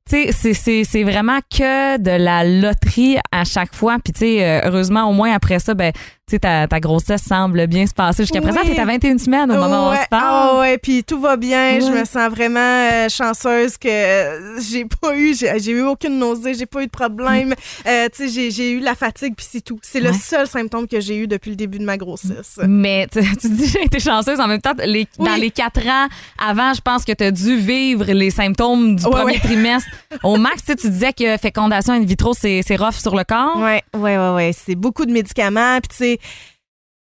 tu sais, c'est, vraiment que de la loterie à chaque fois. Puis, tu sais, euh, heureusement, au moins après ça, ben, tu sais, ta, ta grossesse semble bien se passer. Jusqu'à présent, Oui. t'es à 21 semaines au moment où on se parle. ah ouais, puis tout va bien. Je me sens vraiment euh, chanceuse que euh, j'ai pas eu, j'ai eu aucune nausée, j'ai pas eu de problème. Euh, tu sais, j'ai- eu la fatigue puis c'est tout. C'est le Ouais. seul symptôme que j'ai eu depuis le début de ma grossesse. Mais tu, (laughs) tu dis j'ai été chanceuse en même temps. Les, Oui. Dans les quatre ans avant, je pense que tu as dû vivre les symptômes du premier trimestre. Au max, tu sais, tu disais que fécondation in vitro, c'est c'est rough sur le corps. Ouais, ouais, ouais, ouais. C'est beaucoup de médicaments. Puis, tu sais,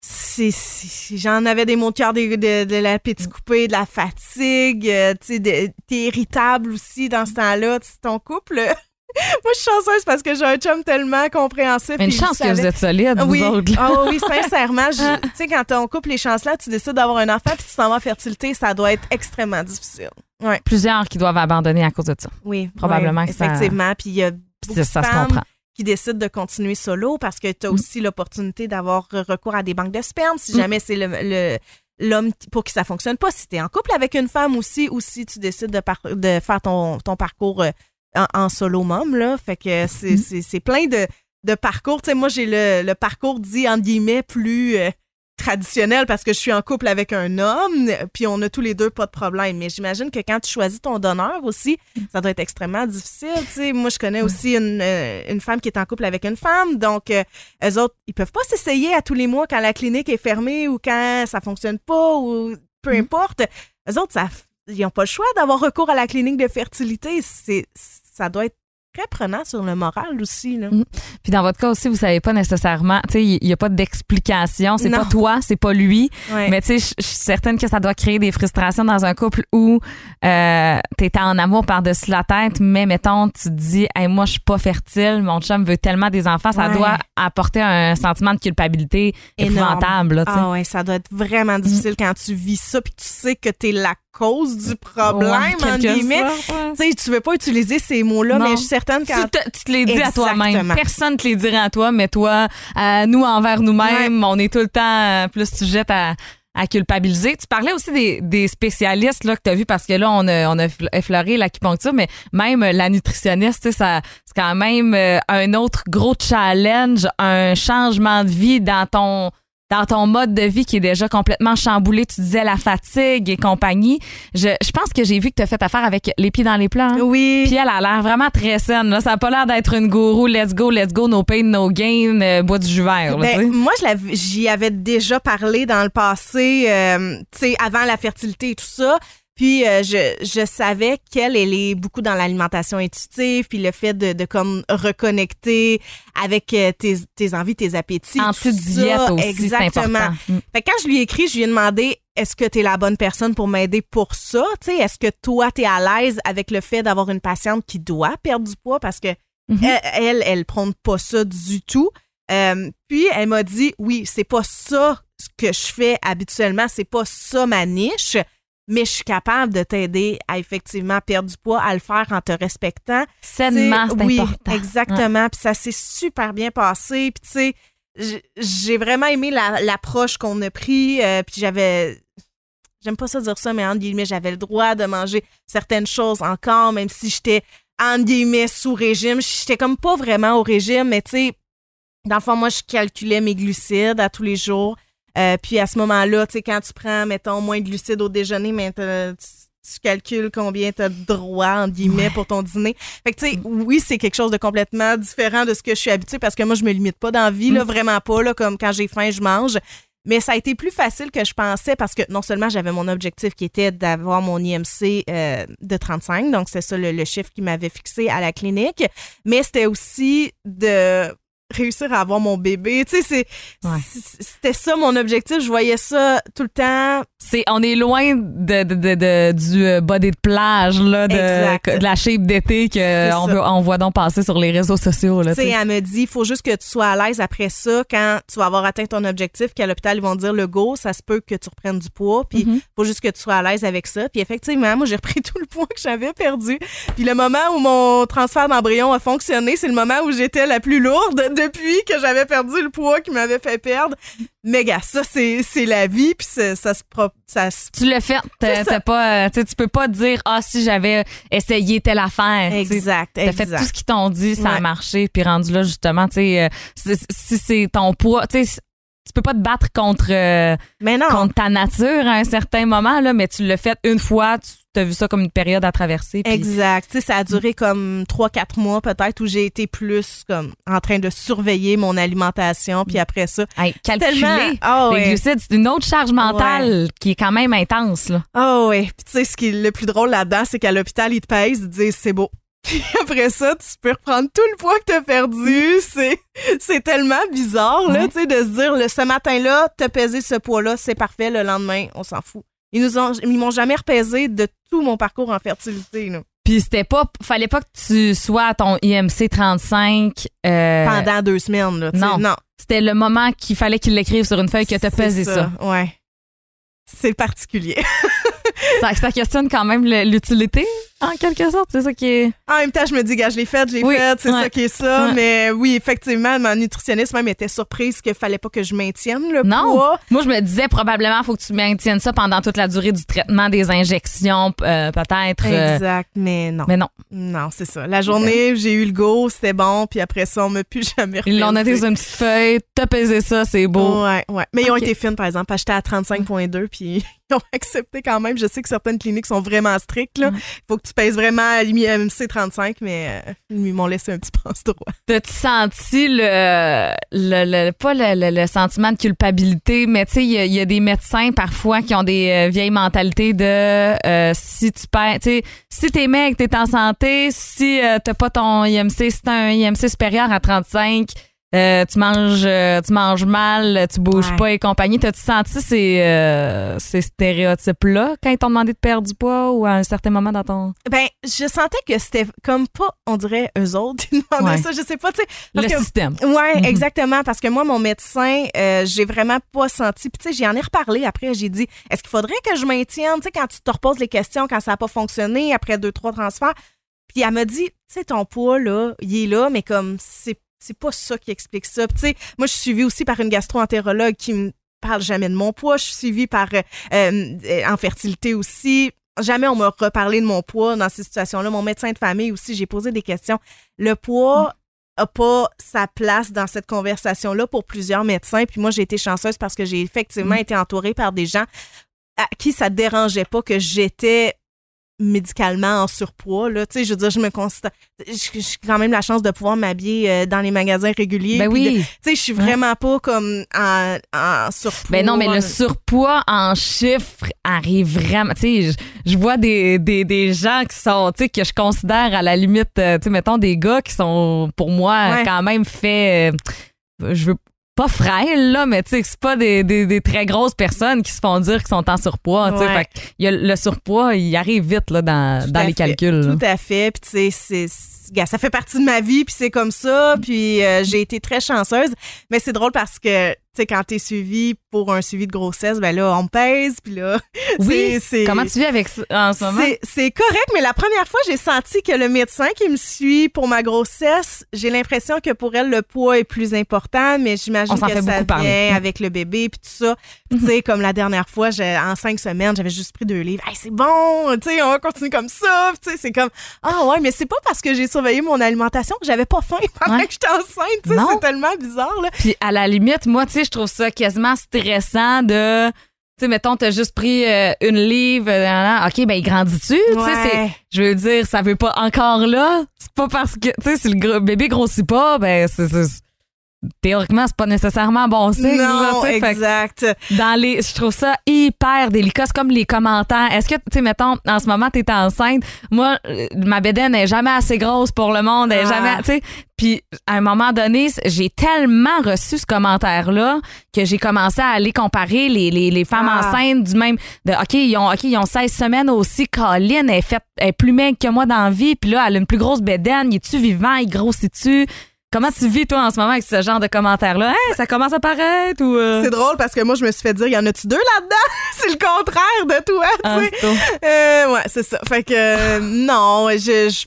c'est- j'en avais des maux de cœur, de, de l'appétit coupé, de la fatigue. euh, tu t'es irritable aussi dans ce temps-là. Ton couple. (laughs) Moi, je suis chanceuse parce que j'ai un chum tellement compréhensif. Mais une chance que vous êtes solide, oui. vous autres. là. Ah oui, sincèrement, (laughs) tu sais, quand on couple les chances là, tu décides d'avoir un enfant puis tu t'en vas en fertilité, ça doit être extrêmement difficile. Ouais. Plusieurs qui doivent abandonner à cause de ça. Oui, Probablement ça- effectivement. Puis il y a ça se comprend. Qui décident de continuer solo parce que tu as aussi l'opportunité d'avoir recours à des banques de sperme si jamais c'est le, le- l'homme pour qui ça fonctionne pas. Si tu es en couple avec une femme aussi ou si tu décides de, par- de faire ton, ton parcours euh, en, en solo mom. Là. Fait que c'est, c'est, c'est plein de, de parcours. Tu sais, moi, j'ai le, le parcours dit, entre guillemets, plus euh, traditionnel parce que je suis en couple avec un homme, puis on a tous les deux pas de problème. Mais j'imagine que quand tu choisis ton donneur aussi, ça doit être extrêmement difficile. Tu sais, moi, je connais aussi une, euh, une femme qui est en couple avec une femme, donc euh, eux autres, ils peuvent pas s'essayer à tous les mois quand la clinique est fermée ou quand ça fonctionne pas ou peu importe. Eux autres, ça, ils n'ont pas le choix d'avoir recours à la clinique de fertilité. C'est, ça doit être très prenant sur le moral aussi. Là. Mm. Puis dans votre cas aussi, vous savez pas nécessairement, tu sais, il n'y a pas d'explication. C'est pas toi, c'est pas lui. Ouais. Mais tu sais, je suis certaine que ça doit créer des frustrations dans un couple où euh, t'es en amour par-dessus la tête, mais mettons, tu te dis, hey, moi, je suis pas fertile, mon chum veut tellement des enfants, ça Ouais. doit apporter un sentiment de culpabilité Énorme. épouvantable. Là, tu. Ah ouais, ça doit être vraiment difficile quand tu vis ça puis tu sais que t'es la cause du problème, Ouais, en guillemets. ouais. Tu veux pas utiliser ces mots-là, mais je suis certaine Tu te, tu te les dis à toi-même. Personne te les dirait à toi, mais toi, nous envers nous-mêmes, on est tout le temps euh, plus sujette à, à culpabiliser. Tu parlais aussi des, des spécialistes là, que tu as vus parce que là, on a, on a effleuré l'acupuncture, mais même la nutritionniste, ça, c'est quand même euh, un autre gros challenge, un changement de vie dans ton dans ton mode de vie qui est déjà complètement chamboulé, tu disais la fatigue et compagnie. Je, je pense que j'ai vu que tu as fait affaire avec les pieds dans les plats. hein? Oui. Puis elle a l'air vraiment très saine. Là. Ça n'a pas l'air d'être une gourou, let's go, let's go, no pain, no gain, euh, bois du jus vert. là, Ben, moi, j'y avais déjà parlé dans le passé, euh, tu sais, avant la fertilité et tout ça. Puis euh, je, je savais qu'elle, elle est beaucoup dans l'alimentation intuitive, puis le fait de, de comme reconnecter avec euh, tes, tes envies, tes appétits. tout Anti-diète ça. aussi, Exactement. Mm. Fait que quand je lui ai écrit, je lui ai demandé est-ce que tu es la bonne personne pour m'aider pour ça? Tu sais, est-ce que toi, tu es à l'aise avec le fait d'avoir une patiente qui doit perdre du poids? Parce que Mhm. elle, elle, elle prône pas ça du tout. Euh, puis elle m'a dit oui, c'est pas ça ce que je fais habituellement, c'est pas ça ma niche, mais je suis capable de t'aider à effectivement perdre du poids, à le faire en te respectant. Sainement, c'est oui, important. exactement. Puis ça s'est super bien passé. Puis tu sais, j'ai vraiment aimé la- l'approche qu'on a pris. euh, puis j'avais, j'aime pas ça dire ça, mais entre guillemets, j'avais le droit de manger certaines choses encore, même si j'étais entre guillemets sous régime. J'étais comme pas vraiment au régime, mais tu sais, dans le fond, moi, je calculais mes glucides à tous les jours. Euh, puis à ce moment-là, tu sais, quand tu prends, mettons, moins de glucides au déjeuner, mais tu, tu calcules combien tu as de droit, entre guillemets, pour ton dîner. Fait que, tu sais, oui, c'est quelque chose de complètement différent de ce que je suis habituée parce que moi, je me limite pas dans la vie, là, vraiment pas, là, comme quand j'ai faim, je mange. Mais ça a été plus facile que je pensais parce que non seulement j'avais mon objectif qui était d'avoir mon IMC euh, de 35, donc c'est ça le, le chiffre qui m'avait fixé à la clinique, mais c'était aussi de réussir à avoir mon bébé. Tu sais, Ouais. c'était ça mon objectif. Je voyais ça tout le temps. C'est, on est loin de, de- de- de- du euh, body de plage, là, de, la shape d'été qu'on on voit donc passer sur les réseaux sociaux. Tu sais, elle me dit, il faut juste que tu sois à l'aise après ça quand tu vas avoir atteint ton objectif, qu'à l'hôpital, ils vont te dire le go, ça se peut que tu reprennes du poids, puis il Mhm. faut juste que tu sois à l'aise avec ça. Puis effectivement, moi, j'ai repris (laughs) tout le poids que j'avais perdu. Puis le moment où mon transfert d'embryon a fonctionné, c'est le moment où j'étais la plus lourde depuis que j'avais perdu le poids qui m'avait fait perdre. Mais gars, ça, c'est c'est la vie, puis ça, ça se... Ça se Tu l'as fait. T'as, t'as pas, euh, tu peux pas dire, ah, si j'avais essayé telle affaire. exact, T'as fait tout ce qu'ils t'ont dit, ça a marché, puis rendu là, justement, tu sais, euh, si, si c'est ton poids, tu sais, tu peux pas te battre contre, euh, Mais non. contre ta nature à un certain moment, là, mais tu l'as fait une fois, tu as vu ça comme une période à traverser. Exact. Tu ça a duré comme 3-4 mois peut-être où j'ai été plus comme en train de surveiller mon alimentation. Puis après ça, Hey, calculer tellement- Ah les ouais. glucides, c'est une autre charge mentale qui est quand même intense. Là. Ah ouais. Puis tu sais, ce qui est le plus drôle là-dedans, c'est qu'à l'hôpital, ils te pèsent, ils te disent c'est beau. (laughs) Puis après ça, tu peux reprendre tout le poids que t'as perdu. C'est, c'est tellement bizarre, là, Ouais. tu sais, de se dire, le, ce matin-là, t'as pesé ce poids-là, c'est parfait. Le lendemain, on s'en fout. Ils nous ont, ils m'ont jamais repesé de tout mon parcours en fertilité, là. Puis c'était pas, fallait pas que tu sois à ton IMC 35. euh, Pendant deux semaines, là. tu non. Non. C'était le moment qu'il fallait qu'il l'écrive sur une feuille que t'as C'est pesé ça. Ouais. C'est particulier. (laughs) ça. Ça questionne quand même l'utilité. En quelque sorte, c'est ça qui est. En même temps, je me dis, gars, je l'ai faite, je l'ai Oui, faite, c'est ouais. ça qui est ça. Ouais. Mais oui, effectivement, ma nutritionniste même était surprise qu'il fallait pas que je maintienne le Non. poids. Moi, je me disais probablement faut que tu maintiennes ça pendant toute la durée du traitement des injections, euh, peut-être. euh, Exact, mais non. mais non. Non, c'est ça. La journée, j'ai eu le go, c'était bon, puis après ça, on m'a plus (laughs) jamais Ils l'ont noté sur une petite feuille. T'as pesé ça, c'est beau. Ouais, ouais. Mais ils ont été fines, par exemple. J'étais à 35,2 puis (laughs) ils ont accepté quand même. Je sais que certaines cliniques sont vraiment strictes. Il faut que tu pèses vraiment à l'IMC 35, mais euh, ils m'ont laissé un petit (laughs) passe droit. T'as-tu senti le, le, le- pas le, le- sentiment de culpabilité, mais tu sais, il y, a- des médecins parfois qui ont des euh, vieilles mentalités de euh, si tu perds, tu si t'es mec, t'es en santé, si euh, t'as pas ton IMC, si t'as un IMC supérieur à 35, euh, tu manges euh, tu manges mal, tu bouges Ouais. pas et compagnie. T'as-tu senti ces, euh, ces stéréotypes-là quand ils t'ont demandé de perdre du poids ou à un certain moment dans ton... Ben, je sentais que c'était comme pas, on dirait, eux autres. Ils demandaient Ouais. ça. Je sais pas, tu sais. Le que- système. Ouais, Mhm. exactement. Parce que moi, mon médecin, euh, j'ai vraiment pas senti. Puis, tu sais, j'y en ai reparlé après. J'ai dit, est-ce qu'il faudrait que je maintienne, tu sais, quand tu te reposes les questions, quand ça n'a pas fonctionné, après deux, trois transferts? Puis, elle m'a dit, tu sais, ton poids, là, il est là, mais comme, c'est, c'est pas ça qui explique ça. Puis, tu sais, moi, je suis suivie aussi par une gastro-entérologue qui me parle jamais de mon poids. Je suis suivie par, euh, euh, en fertilité aussi. Jamais on m'a reparlé de mon poids dans ces situations-là. Mon médecin de famille aussi, j'ai posé des questions. Le poids a pas sa place dans cette conversation-là pour plusieurs médecins. Puis moi, j'ai été chanceuse parce que j'ai effectivement été entourée par des gens à qui ça dérangeait pas que j'étais médicalement en surpoids là tu sais je veux dire je me constate j'ai quand même la chance de pouvoir m'habiller euh, dans les magasins réguliers Ben de- oui. tu sais je suis vraiment pas comme en, en surpoids Ben non, mais le surpoids en chiffres arrive vraiment. Tu sais, je, je vois des, des, des gens qui sont, tu sais, que je considère à la limite, euh, tu sais, mettons des gars qui sont pour moi Ouais. quand même fait. euh, je veux pas frêles, là, mais tu sais, c'est pas des, des, des très grosses personnes qui se font dire qu'ils sont en surpoids. Tu sais, Ouais. Fait y a le surpoids, il arrive vite là, dans, dans les fait. calculs. là. Tout à fait. Puis, tu sais, ça fait partie de ma vie, puis c'est comme ça. Puis, euh, j'ai été très chanceuse. Mais c'est drôle parce que, sais, quand t'es suivi pour un suivi de grossesse, ben là, on pèse, puis là, (laughs) Oui. c'est- Comment tu vis avec ça en ce moment? c'est- correct, mais la première fois, j'ai senti que le médecin qui me suit pour ma grossesse, j'ai l'impression que pour elle, le poids est plus important, mais j'imagine que fait ça parler. vient avec le bébé puis tout ça. Tu sais, comme la dernière fois, en cinq semaines, j'avais juste pris deux livres. Hey, c'est bon, tu sais, on va continuer comme ça. Tu sais, c'est comme, ah ouais, mais c'est pas parce que j'ai surveillé mon alimentation que j'avais pas faim (laughs) pendant Ouais. que j'étais enceinte. Tu sais, c'est tellement bizarre, là. Puis à la limite, moi, tu sais, je trouve ça quasiment stressant de. Tu sais, mettons, t'as juste pris euh, une livre. euh. OK, ben, il grandit-tu? Tu sais, Ouais. je veux dire, ça veut pas encore là. C'est pas parce que, tu sais, si le gros- bébé grossit pas, ben, c'est. Théoriquement, c'est pas nécessairement bon signe. Non. Fait exact. dans les je trouve ça hyper délicat c'est comme les commentaires est-ce que tu sais mettons en ce moment t'es enceinte moi euh, ma bédaine est jamais assez grosse pour le monde elle est Ah. jamais tu sais puis à un moment donné j'ai tellement reçu ce commentaire là que j'ai commencé à aller comparer les, les, les femmes Ah. enceintes du même de OK ils ont OK ils ont 16 semaines aussi Colin elle est faite elle est plus maigre que moi dans la vie puis là elle a une plus grosse bédaine il est-tu vivant? Il grossit-tu? Comment tu vis, toi, en ce moment, avec ce genre de commentaires-là? Hey, ça commence à paraître ou. euh? C'est drôle parce que moi, je me suis fait dire, y en a-tu deux là-dedans? (laughs) c'est le contraire de toi, tu Ah, sais. Euh, ouais, c'est ça. Fait que euh, non, je, je-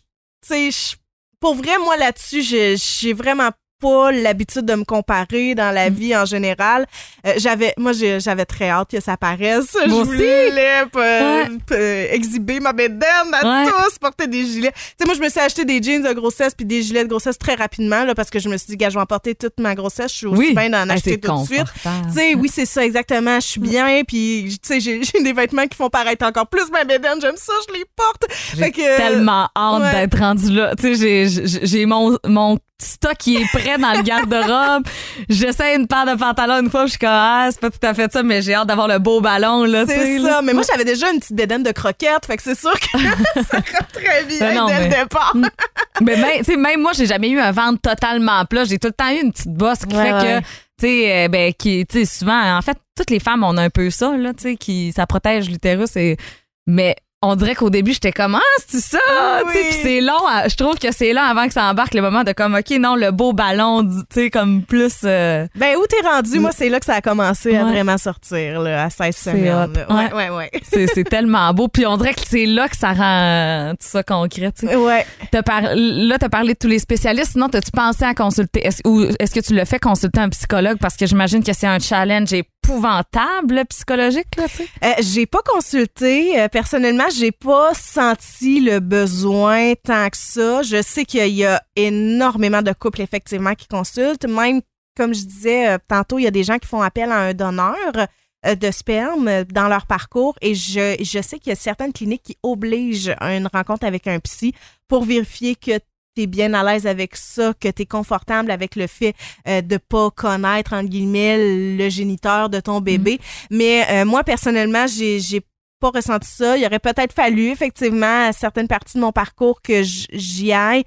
tu sais, pour vrai, moi là-dessus, je- j'ai vraiment pas l'habitude de me comparer dans Mm. la vie en général. Euh, j'avais, moi, j'avais très hâte que ça paraisse. Moi (laughs) je voulais euh, Ouais. euh, exhiber ma bédaine à Ouais. tous, porter des gilets. Tu sais, moi, je me suis acheté des jeans de grossesse puis des gilets de grossesse très rapidement là, parce que je me suis dit, gars, je vais en porter toute ma grossesse. Je suis aussi Oui. bien d'en acheter tout de suite. Tu sais, oui, c'est ça, exactement. Je suis bien, puis, tu sais, (laughs) j'ai des vêtements qui font paraître encore plus ma bédaine. J'aime ça, je les porte. J'ai tellement hâte ouais. d'être rendu là. Tu sais, j'ai- j'ai j'ai mon, mon stock qui est prêt dans le garde-robe. (laughs) J'essaie une paire de pantalons une fois, je suis comme, ah, c'est pas tout à fait ça, mais j'ai hâte d'avoir le beau ballon, là, C'est là. ça. Mais moi, j'avais déjà une petite bédaine de croquettes, fait que c'est sûr que (laughs) ça rentre très bien Ben non, dès mais- le départ. Mais même, tu sais, même moi, j'ai jamais eu un ventre totalement plat. J'ai tout le temps eu une petite bosse qui Ouais, fait ouais. que, tu sais, euh, ben, qui, tu sais, souvent, en fait, toutes les femmes, on a un peu ça, là, tu sais, qui, ça protège l'utérus et, mais on dirait qu'au début, j'étais comme, ah, c'est ça, tu sais, Oui. puis c'est long, à- je trouve que c'est long avant que ça embarque le moment de comme, OK, non, le beau ballon, tu sais, comme plus, euh, Ben, où t'es rendu? Moi, c'est là que ça a commencé à vraiment sortir, là, à 16 C'est semaines. hot. Ouais, Ouais. ouais, ouais. (laughs) c'est c'est tellement beau, puis on dirait que c'est là que ça rend tout ça concret, tu sais. Ouais. Par- Là, t'as parlé de tous les spécialistes, sinon, t'as-tu pensé à consulter, est-ce, ou est-ce que tu le fais consulter un psychologue, parce que j'imagine que c'est un challenge épouvantable, psychologique, là, tu sais. Euh, j'ai pas consulté. Euh, personnellement, j'ai pas senti le besoin tant que ça. Je sais qu'il y a énormément de couples, effectivement, qui consultent. Même, comme je disais euh, tantôt, il y a des gens qui font appel à un donneur euh, de sperme euh, dans leur parcours et je, je sais qu'il y a certaines cliniques qui obligent à une rencontre avec un psy pour vérifier que tu es bien à l'aise avec ça, que tu es confortable avec le fait euh, de pas connaître, entre guillemets, le géniteur de ton bébé. Mais euh, moi, personnellement, j'ai pas ressenti ça. Il aurait peut-être fallu, effectivement, à certaines parties de mon parcours que j'y aille.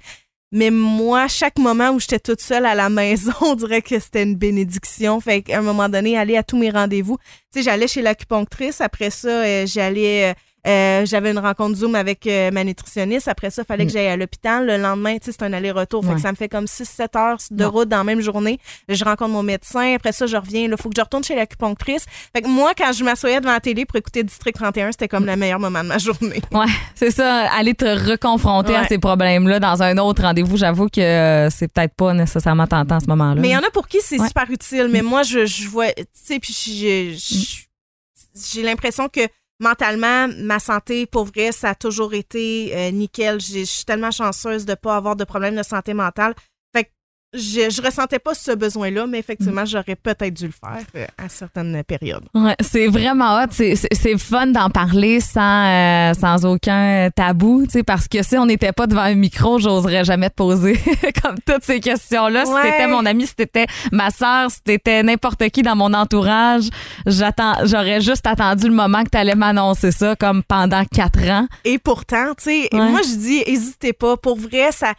Mais moi, chaque moment où j'étais toute seule à la maison, (laughs) on dirait que c'était une bénédiction. Fait qu'à un moment donné, aller à tous mes rendez-vous. Tu sais, j'allais chez l'acupunctrice. Après ça, euh, j'allais... euh, j'avais une rencontre Zoom avec euh, ma nutritionniste. Après ça, il fallait que j'aille à l'hôpital. Le lendemain, c'est un aller-retour. Fait Ouais. que ça me fait comme 6-7 heures de route dans la même journée. Je rencontre mon médecin. Après ça, je reviens. Il faut que je retourne chez l'acupunctrice. Fait que moi, quand je m'assoyais devant la télé pour écouter District 31, c'était comme le meilleur moment de ma journée. (laughs) Ouais, c'est ça. Aller te reconfronter à ces problèmes-là dans un autre rendez-vous, j'avoue que euh, c'est peut-être pas nécessairement tentant à ce moment-là. Mais il y en a pour qui c'est super utile. Mais moi, je, je vois, tu sais, puis j'ai l'impression que mentalement, ma santé, pour ça a toujours été euh, nickel. Je suis tellement chanceuse de pas avoir de problème de santé mentale. Je, je ressentais pas ce besoin-là, mais effectivement, j'aurais peut-être dû le faire euh, à certaines périodes. Ouais, c'est vraiment hot. C'est- C'est c'est fun d'en parler sans, euh, sans aucun tabou, tu sais, parce que si on n'était pas devant un micro, j'oserais jamais te poser (laughs) comme toutes ces questions-là. Si t'étais mon ami, si t'étais ma sœur, si t'étais n'importe qui dans mon entourage, j'attends, j'aurais juste attendu le moment que t'allais m'annoncer ça, comme pendant quatre ans. Et pourtant, tu sais, Ouais. moi, je dis, hésitez pas. Pour vrai, ça.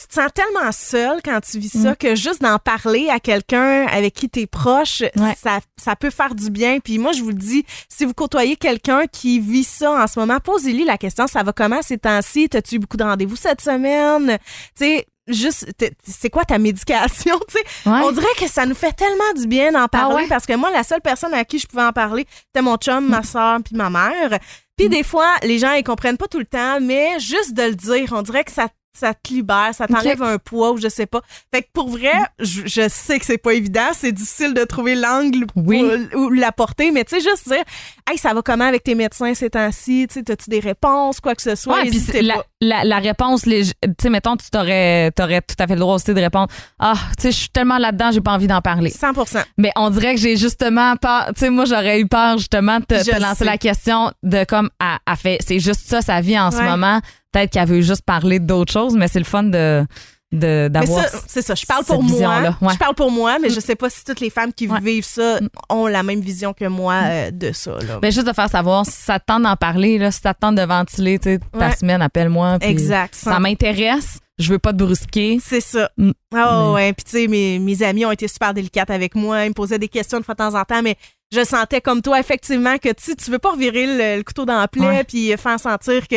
Tu te sens tellement seul quand tu vis ça que juste d'en parler à quelqu'un avec qui tu es proche, Ouais. ça, ça peut faire du bien. Puis moi, je vous le dis, si vous côtoyez quelqu'un qui vit ça en ce moment, posez-lui la question ça va comment ces temps-ci? T'as-tu eu beaucoup de rendez-vous cette semaine? Tu sais, juste, t'es- c'est quoi ta médication? (laughs) Tu sais, Ouais. on dirait que ça nous fait tellement du bien d'en parler ouais? parce que moi, la seule personne à qui je pouvais en parler, c'était mon chum, ma soeur, puis ma mère. Puis des fois, les gens, ils comprennent pas tout le temps, mais juste de le dire, on dirait que ça ça te libère, ça t'enlève un poids ou je sais pas. Fait que pour vrai, je, je sais que c'est pas évident, c'est difficile de trouver l'angle Oui. ou la portée, mais tu sais, juste dire, hey, ça va comment avec tes médecins ces temps-ci, tu t'as-tu des réponses, quoi que ce soit, Ouais, puis la, la, la réponse, tu sais, mettons, tu t'aurais, t'aurais tout à fait le droit aussi de répondre Ah, tu sais, je suis tellement là-dedans, j'ai pas envie d'en parler. 100% Mais on dirait que j'ai justement peur. Tu sais, moi, j'aurais eu peur justement de te, lancer sais. la question de comme, à, à fait, c'est juste ça, sa vie en ce moment. Peut-être qu'elle veut juste parler d'autres choses, mais c'est le fun de, de, Mais d'avoir. ça, c'est ça. Je parle pour moi. ouais. Je parle pour moi, mais je sais pas si toutes les femmes qui Ouais. vivent ça ont la même vision que moi euh, de ça. Là. Ben, juste de faire savoir si ça te tente d'en parler, là, si ça te tente de ventiler, tu sais, ta semaine, appelle-moi. exact. Ça m'intéresse. Je veux pas te brusquer. C'est ça. Mm. Mais- ouais. Puis tu sais, mes, mes amis ont été super délicates avec moi. Ils me posaient des questions de fois de temps en temps, mais je sentais comme toi, effectivement, que tu tu veux pas revirer le, le couteau dans la plaie puis faire sentir que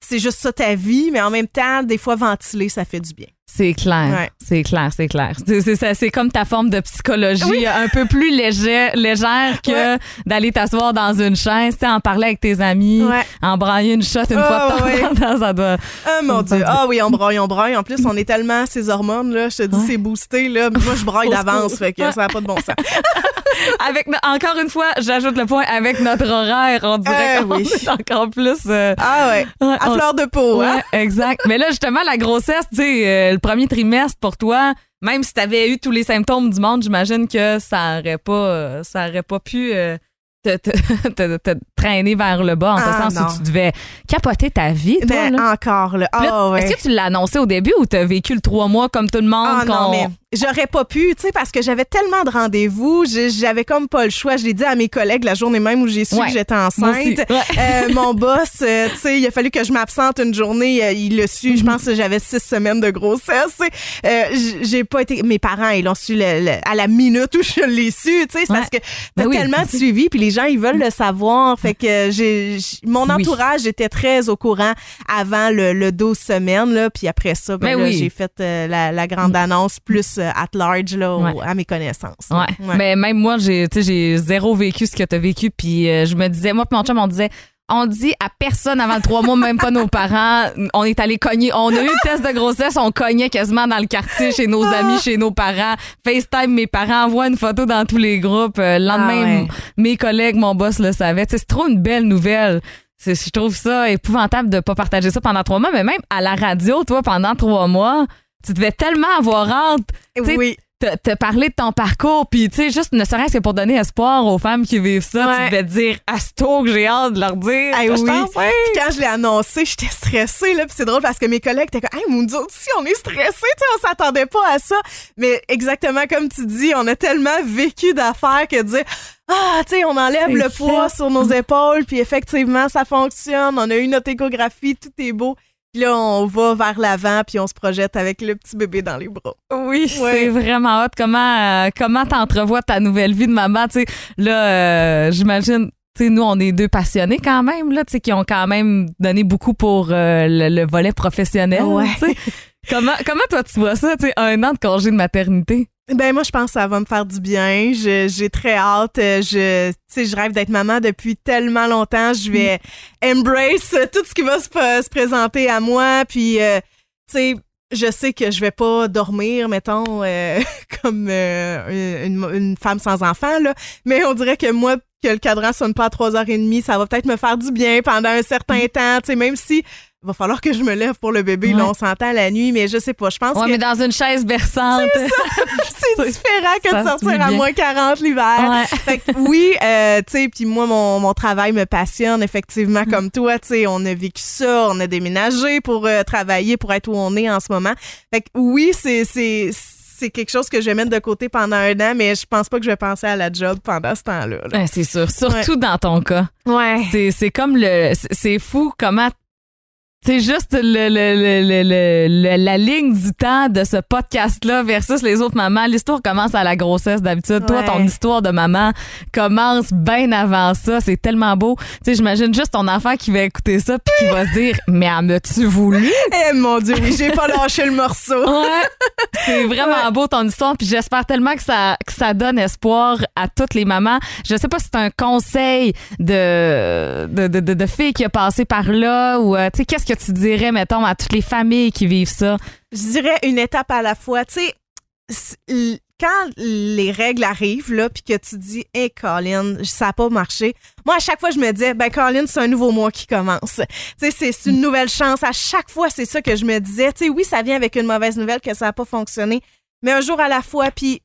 c'est juste ça ta vie, mais en même temps, des fois, ventiler, ça fait du bien. C'est clair, Ouais. c'est clair, c'est clair. C'est, c'est, ça- c'est comme ta forme de psychologie un peu plus léger, légère que Ouais. d'aller t'asseoir dans une chaise, en parler avec tes amis, Ouais. en brailler une shot une Ah, fois de temps en temps, ça doit... Ah mon Dieu. Ah oui, on braille, on braille. En plus, on est tellement ces hormones, là. Je te dis, c'est boosté, là. Moi, je braille d'avance, fait que ça n'a pas de bon sens. (laughs) Avec, encore une fois, j'ajoute le point avec notre horaire, on dirait Euh, qu'on oui. est encore plus... euh, Ah ouais. À on- fleur de peau, hein? Exact. Mais là, justement, la grossesse, tu sais, euh, premier trimestre pour toi, même si tu avais eu tous les symptômes du monde, j'imagine que ça aurait pas, euh, ça aurait pas pu euh, te, (laughs) traîner vers le bas, en Ah, ce sens non. où tu devais capoter ta vie, toi. Mais là. encore, là. Ouais. Est-ce que tu l'as annoncé au début ou tu as vécu le trois mois comme tout le monde? Ah non, mais j'aurais pas pu, tu sais, parce que j'avais tellement de rendez-vous, j'avais comme pas le choix. Je l'ai dit à mes collègues la journée même où j'ai su Ouais. que j'étais enceinte. Ouais. Euh, mon boss, euh, tu sais, il a fallu que je m'absente une journée. euh, il l'a su. Mhm. Je pense que j'avais six semaines de grossesse. j'ai pas été. Mes parents, ils l'ont su le- le- à la minute où je l'ai su. Tu sais, Ouais. parce que t'as Ben tellement (laughs) suivi, puis les gens, ils veulent le savoir. Fait Fait que j'ai, mon Oui. entourage était très au courant avant le, le 12 semaines, là. Puis après ça, ben, Ben là, oui. j'ai fait euh, la, la grande annonce plus euh, at large, là, au- à mes connaissances. Ouais. Ouais. Mais même moi, j'ai zéro vécu ce que tu as vécu. Puis euh, je me disais, moi, puis mon chum, on disait, on dit à personne avant le trois mois, même pas nos parents. On est allé cogner. On a eu le test de grossesse, on cognait quasiment dans le quartier, chez nos amis, chez nos parents. FaceTime, mes parents envoient une photo dans tous les groupes. Euh, Le lendemain, Ah ouais. mes collègues, mon boss le savait. C'est trop une belle nouvelle. Je trouve ça épouvantable de pas partager ça pendant trois mois, mais même à la radio, toi, pendant trois mois, tu devais tellement avoir hâte oui. Te, te parler de ton parcours, puis tu sais, juste ne serait-ce que pour donner espoir aux femmes qui vivent ça, Ouais. tu devais te dire, Asto, que j'ai hâte de leur dire. Hey, oui. quand je l'ai annoncé, j'étais stressée là, puis c'est drôle parce que mes collègues étaient comme "Hey, nous autres aussi, on est stressés, tu sais, on s'attendait pas à ça." Mais exactement comme tu dis, on a tellement vécu d'affaires que de dire "Ah, tu sais, on enlève le poids sur nos épaules, puis effectivement, ça fonctionne. On a eu notre échographie, tout est beau." Puis là, on va vers l'avant, puis on se projette avec le petit bébé dans les bras. Oui, Ouais. c'est vraiment hot. Comment euh, comment t'entrevois ta nouvelle vie de maman, là, euh, j'imagine. Tu sais, nous, on est deux passionnés quand même, là, tu sais, qui ont quand même donné beaucoup pour euh, le, le volet professionnel. Ouais. comment, comment toi, tu vois ça, tu sais, un an de congé de maternité? Ben moi je pense que ça va me faire du bien. Je- J'ai très hâte. Je, tu sais, je rêve d'être maman depuis tellement longtemps. Je vais embrace tout ce qui va se, se présenter à moi. Puis, euh, tu sais, je sais que je vais pas dormir, mettons, euh, (laughs) comme euh, une, une femme sans enfant là. Mais on dirait que moi que le cadran sonne pas à 3h30, ça va peut-être me faire du bien pendant un certain temps. Tu sais, même si va falloir que je me lève pour le bébé. Là, Ouais. on s'entend la nuit, mais je sais pas. Je pense Ouais, que mais dans une chaise berçante. c'est (laughs) différent que ça de sortir à moins 40 l'hiver. Ouais. Fait que oui, euh, tu sais, puis moi, mon, mon travail me passionne, effectivement, Mm. comme toi, tu sais, on a vécu ça, on a déménagé pour euh, travailler, pour être où on est en ce moment. Fait que oui, c'est, c'est, quelque chose que je vais mettre de côté pendant un an, mais je pense pas que je vais penser à la job pendant ce temps-là. là. Ouais, c'est sûr. Surtout dans ton cas. Ouais. C'est, comme le. C'est fou comment. C'est juste le, le- le- le- le- le- la ligne du temps de ce podcast-là versus les autres mamans. L'histoire commence à la grossesse d'habitude. Toi, ton histoire de maman commence bien avant ça. C'est tellement beau. Tu sais, j'imagine juste ton enfant qui va écouter ça puis qui va se dire Mais en as-tu voulu? Eh mon Dieu, oui, j'ai pas lâché le morceau. Ouais. C'est vraiment beau ton histoire, puis j'espère tellement que ça, que ça donne espoir à toutes les mamans. Je sais pas si c'est un conseil de, de, de, de, de fille qui a passé par là ou, euh, tu sais, qu'est-ce que tu dirais, mettons, à toutes les familles qui vivent ça? je dirais une étape à la fois. Tu sais, quand les règles arrivent, là, puis que tu dis, hey, Colin, ça n'a pas marché. Moi, à chaque fois, je me disais, ben, Colin, c'est un nouveau mois qui commence. Tu sais, c'est- c'est une nouvelle chance. À chaque fois, c'est ça que je me disais. Tu sais, oui, ça vient avec une mauvaise nouvelle que ça n'a pas fonctionné, mais un jour à la fois. Puis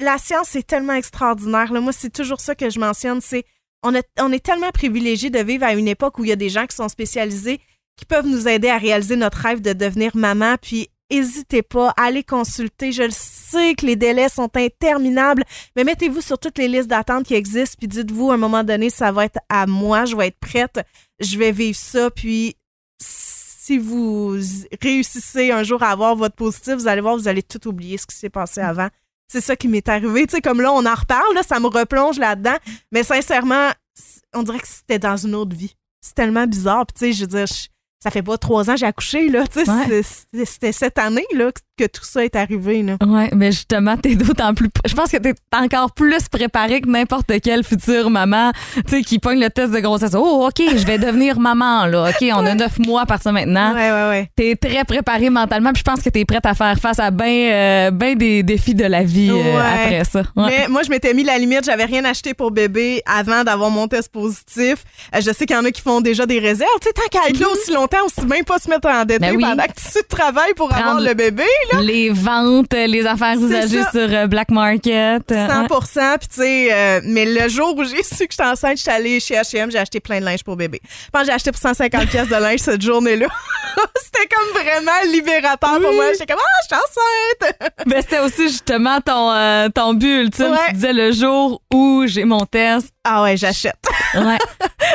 la science est tellement extraordinaire. Là. Moi, c'est toujours ça que je mentionne. C'est on, a- on est tellement privilégiés de vivre à une époque où il y a des gens qui sont spécialisés qui peuvent nous aider à réaliser notre rêve de devenir maman. Puis, hésitez pas, allez consulter. Je le sais que les délais sont interminables, mais mettez-vous sur toutes les listes d'attente qui existent. Puis, dites-vous, à un moment donné, ça va être à moi, je vais être prête, je vais vivre ça. Puis, si vous réussissez un jour à avoir votre positif, vous allez voir, vous allez tout oublier ce qui s'est passé avant. C'est ça qui m'est arrivé. Tu sais, comme là, on en reparle, là, ça me replonge là-dedans. Mais sincèrement, on dirait que c'était dans une autre vie. C'est tellement bizarre. Puis, tu sais, je veux dire, je- ça fait pas trois ans que j'ai accouché, là. Tu sais, Ouais. c'était- cette année, là, que tout ça est arrivé, là. Ouais, mais justement, t'es d'autant plus. Je pense que t'es encore plus préparée que n'importe quelle future maman, tu sais, qui pogne le test de grossesse. Oh, OK, je vais devenir maman, là. OK, on a neuf mois à partir de maintenant. Ouais, ouais, ouais. T'es très préparée mentalement, puis je pense que t'es prête à faire face à bien ben des défis de la vie euh, Ouais. après ça. Ouais. Mais moi, je m'étais mis la limite. J'avais rien acheté pour bébé avant d'avoir mon test positif. Euh, je sais qu'il y en a qui font déjà des réserves. Tu sais, tant qu'à être là aussi longtemps, aussi bien pas se mettre en Mm-hmm. Ben oui. pendant que tu travailles pour Prendre- avoir le bébé. Les ventes, les affaires usagées ça. sur euh, Black Market. euh, 100 Puis, tu sais, euh, mais le jour où j'ai (laughs) su que j'étais enceinte, j'étais allée chez H&M, j'ai acheté plein de linge pour bébé. Je pense que j'ai acheté pour 150 pièces de linge cette journée-là. (laughs) C'était comme vraiment libérateur pour moi. J'étais comme, ah, je suis enceinte! (laughs) Ben, c'était aussi justement ton, euh, ton but ultime. Ouais. Tu disais le jour où j'ai mon test. Ah ouais, j'achète. Ouais.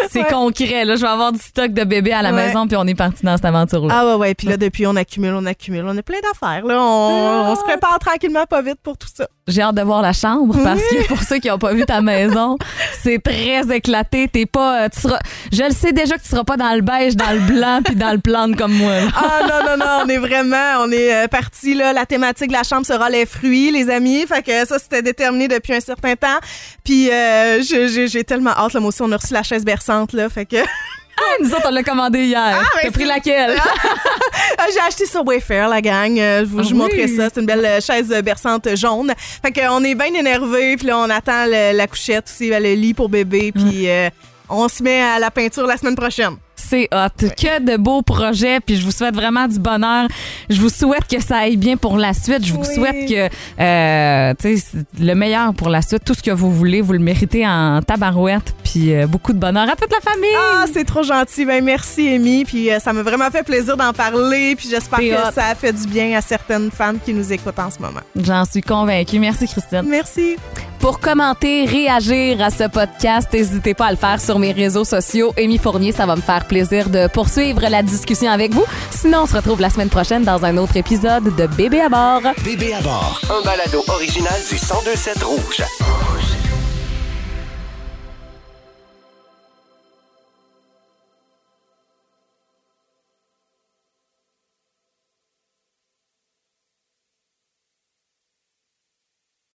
C'est Ouais. concret. Là, je vais avoir du stock de bébés à la Ouais. maison, puis on est parti dans cette aventure-là. Ah ouais, ouais. Puis là, depuis, on accumule, on accumule. On a plein d'affaires. Là, on, Ah. on se prépare tranquillement, pas vite pour tout ça. J'ai hâte de voir la chambre parce que pour ceux qui n'ont pas vu ta (laughs) maison, c'est très éclaté. T'es pas, euh, tu seras, je le sais déjà que tu seras pas dans le beige, dans le blanc, puis dans le plan comme moi. Ah non, non, non, on est vraiment, on est euh, parti, là. La thématique de la chambre sera les fruits, les amis. Fait que ça, c'était déterminé depuis un certain temps. Puis euh, j'ai tellement hâte, là, moi aussi, on a reçu la chaise berçante, là. Fait que Ah, nous autres, on l'a commandé hier. mais T'as pris laquelle? Ah, j'ai acheté sur Wayfair, la gang. Euh, je vous, je vous Oui. montrerai ça. C'est une belle euh, chaise euh, berçante jaune. Fait que on est bien énervés. Puis là, on attend le- la couchette aussi, le lit pour bébé. Puis euh, on se met à la peinture la semaine prochaine. C'est hot. Que de beaux projets, puis je vous souhaite vraiment du bonheur. Je vous souhaite que ça aille bien pour la suite. Je vous Oui. souhaite que, euh, tu sais, c'est le meilleur pour la suite. Tout ce que vous voulez, vous le méritez en tabarouette, puis euh, beaucoup de bonheur à toute la famille. Ah, c'est trop gentil. Ben, merci, Amy. Puis euh, ça m'a vraiment fait plaisir d'en parler. Puis j'espère que hot. ça a fait du bien à certaines femmes qui nous écoutent en ce moment. J'en suis convaincue. Merci, Christine. Merci. Pour commenter, réagir à ce podcast, n'hésitez pas à le faire sur mes réseaux sociaux. Amy Fournier, ça va me faire plaisir de poursuivre la discussion avec vous. Sinon, on se retrouve la semaine prochaine dans un autre épisode de Bébé à bord. Bébé à bord, un balado original du 1027 Rouge.